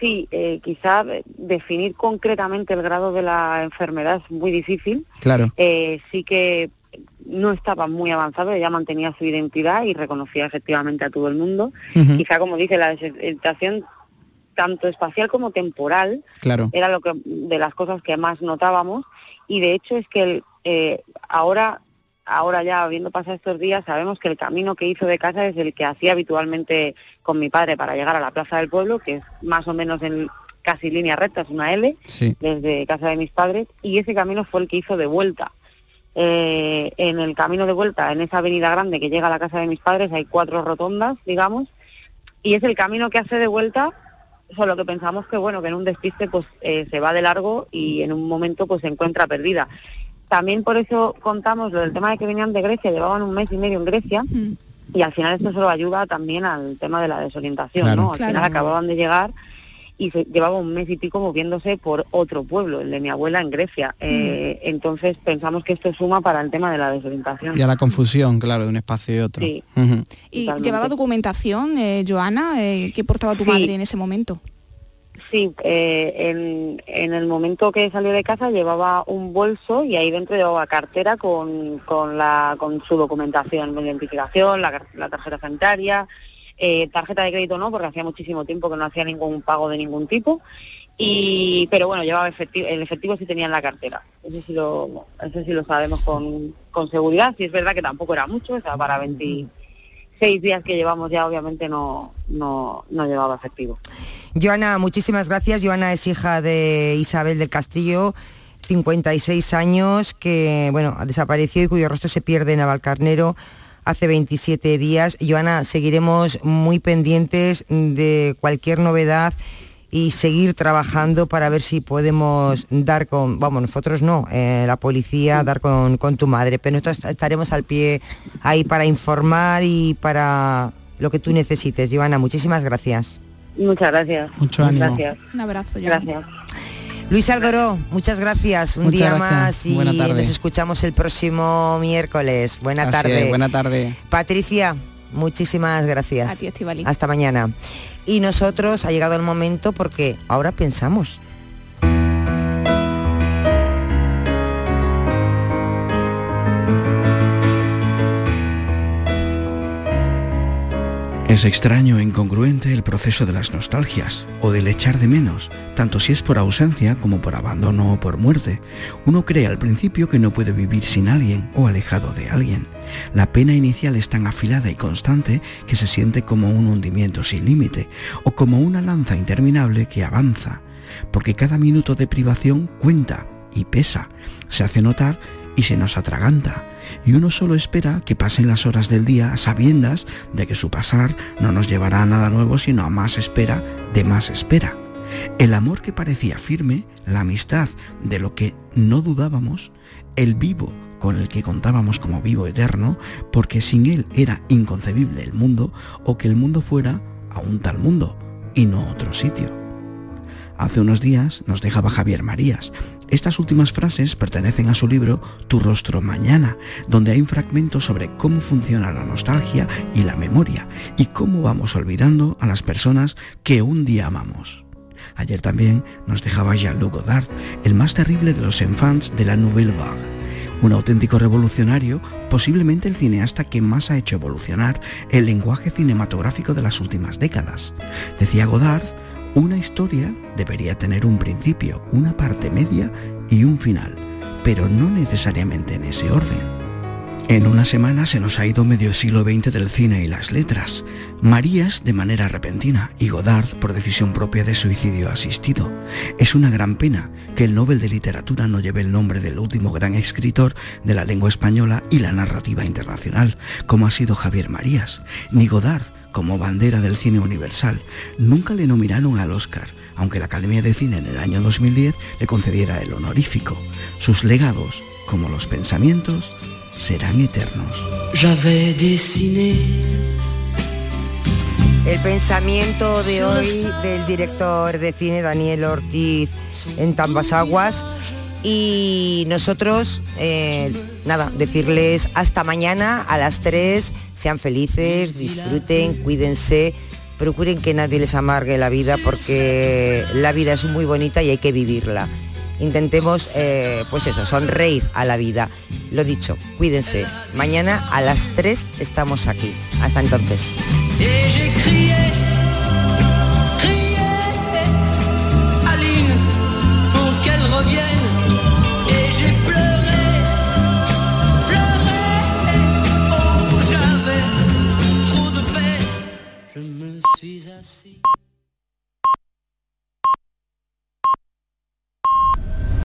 Sí, eh, quizá definir concretamente el grado de la enfermedad es muy difícil. Claro. Eh, sí que no estaba muy avanzado, ella mantenía su identidad y reconocía efectivamente a todo el mundo. Quizá, como dice, la desorientación tanto espacial como temporal Claro. era lo que de las cosas que más notábamos y de hecho es que el, eh, ahora ahora ya habiendo pasado estos días sabemos que el camino que hizo de casa es el que hacía habitualmente con mi padre para llegar a la plaza del pueblo que es más o menos en casi línea recta es una L Sí. desde casa de mis padres y ese camino fue el que hizo de vuelta Eh, en el camino de vuelta en esa avenida grande que llega a la casa de mis padres hay cuatro rotondas digamos y es el camino que hace de vuelta solo que pensamos que bueno que en un despiste pues eh, se va de largo y en un momento pues se encuentra perdida también por eso contamos lo del tema de que venían de Grecia llevaban un mes y medio en Grecia y al final esto solo ayuda también al tema de la desorientación Claro. no al Claro. final acababan de llegar y se llevaba un mes y pico moviéndose por otro pueblo, el de mi abuela en Grecia. Eh, entonces pensamos que esto suma para el tema de la desorientación. Y a la confusión, claro, de un espacio y otro. Sí. ¿Y Totalmente. llevaba documentación, eh, Joana? Eh, ¿Qué portaba tu Sí. madre en ese momento? Sí, eh, en, en el momento que salió de casa llevaba un bolso y ahí dentro llevaba cartera con, con, la, con su documentación, mi identificación, la, la tarjeta sanitaria, eh, tarjeta de crédito no, porque hacía muchísimo tiempo que no hacía ningún pago de ningún tipo. Y, pero bueno, llevaba efectivo, el efectivo sí tenía en la cartera. Eso sí lo, eso sí lo sabemos con, con seguridad. Sí es verdad que tampoco era mucho, o sea, para 26 días que llevamos ya obviamente no, no, no llevaba efectivo. Joana, muchísimas gracias. Joana es hija de Isabel del Castillo, 56 años, que bueno, desapareció y cuyo rostro se pierde en Navalcarnero hace 27 días. Joana, seguiremos muy pendientes de cualquier novedad y seguir trabajando para ver si podemos dar con, vamos, nosotros no, eh, la policía, dar con, con tu madre, pero nosotros estaremos al pie ahí para informar y para lo que tú necesites. Joana, muchísimas gracias. Muchas gracias. Mucho ánimo. Gracias. Un abrazo, Joana. Gracias. Luis Algoró, muchas gracias. Un Muchas día gracias. más y nos escuchamos el próximo miércoles. Buena Así tarde. es, buena tarde. Patricia, muchísimas gracias. A ti. Hasta mañana. Y nosotros ha llegado el momento porque ahora pensamos. Es extraño e incongruente el proceso de las nostalgias o del echar de menos, tanto si es por ausencia como por abandono o por muerte. Uno cree al principio que no puede vivir sin alguien o alejado de alguien. La pena inicial es tan afilada y constante que se siente como un hundimiento sin límite o como una lanza interminable que avanza, porque cada minuto de privación cuenta y pesa, se hace notar y se nos atraganta. Y uno solo espera que pasen las horas del día sabiendas de que su pasar no nos llevará a nada nuevo, sino a más espera de más espera. El amor que parecía firme, la amistad de lo que no dudábamos, el vivo con el que contábamos como vivo eterno, porque sin él era inconcebible el mundo o que el mundo fuera a un tal mundo y no otro sitio. Hace unos días nos dejaba Javier Marías. Estas últimas frases pertenecen a su libro Tu rostro mañana, donde hay un fragmento sobre cómo funciona la nostalgia y la memoria y cómo vamos olvidando a las personas que un día amamos. Ayer también nos dejaba Jean-Luc Godard, el más terrible de los enfants de la Nouvelle Vague un auténtico revolucionario, posiblemente el cineasta que más ha hecho evolucionar el lenguaje cinematográfico de las últimas décadas. Decía Godard, una historia debería tener un principio, una parte media y un final, pero no necesariamente en ese orden. En una semana se nos ha ido medio siglo XX del cine y las letras. Marías de manera repentina y Godard por decisión propia de suicidio asistido. Es una gran pena que el Nobel de Literatura no lleve el nombre del último gran escritor de la lengua española y la narrativa internacional, como ha sido Javier Marías, ni Godard como bandera del cine universal. Nunca le nominaron al Oscar, aunque la Academia de Cine en el año 2010 le concediera el honorífico. Sus legados, como los pensamientos, serán eternos. El pensamiento de hoy del director de cine Daniel Ortiz en Tambas Aguas y nosotros, eh, nada, decirles hasta mañana a las 3, sean felices, disfruten, cuídense, procuren que nadie les amargue la vida porque la vida es muy bonita y hay que vivirla intentemos, eh, pues eso, sonreír a la vida. Lo dicho, cuídense. Mañana a las 3 estamos aquí. Hasta entonces.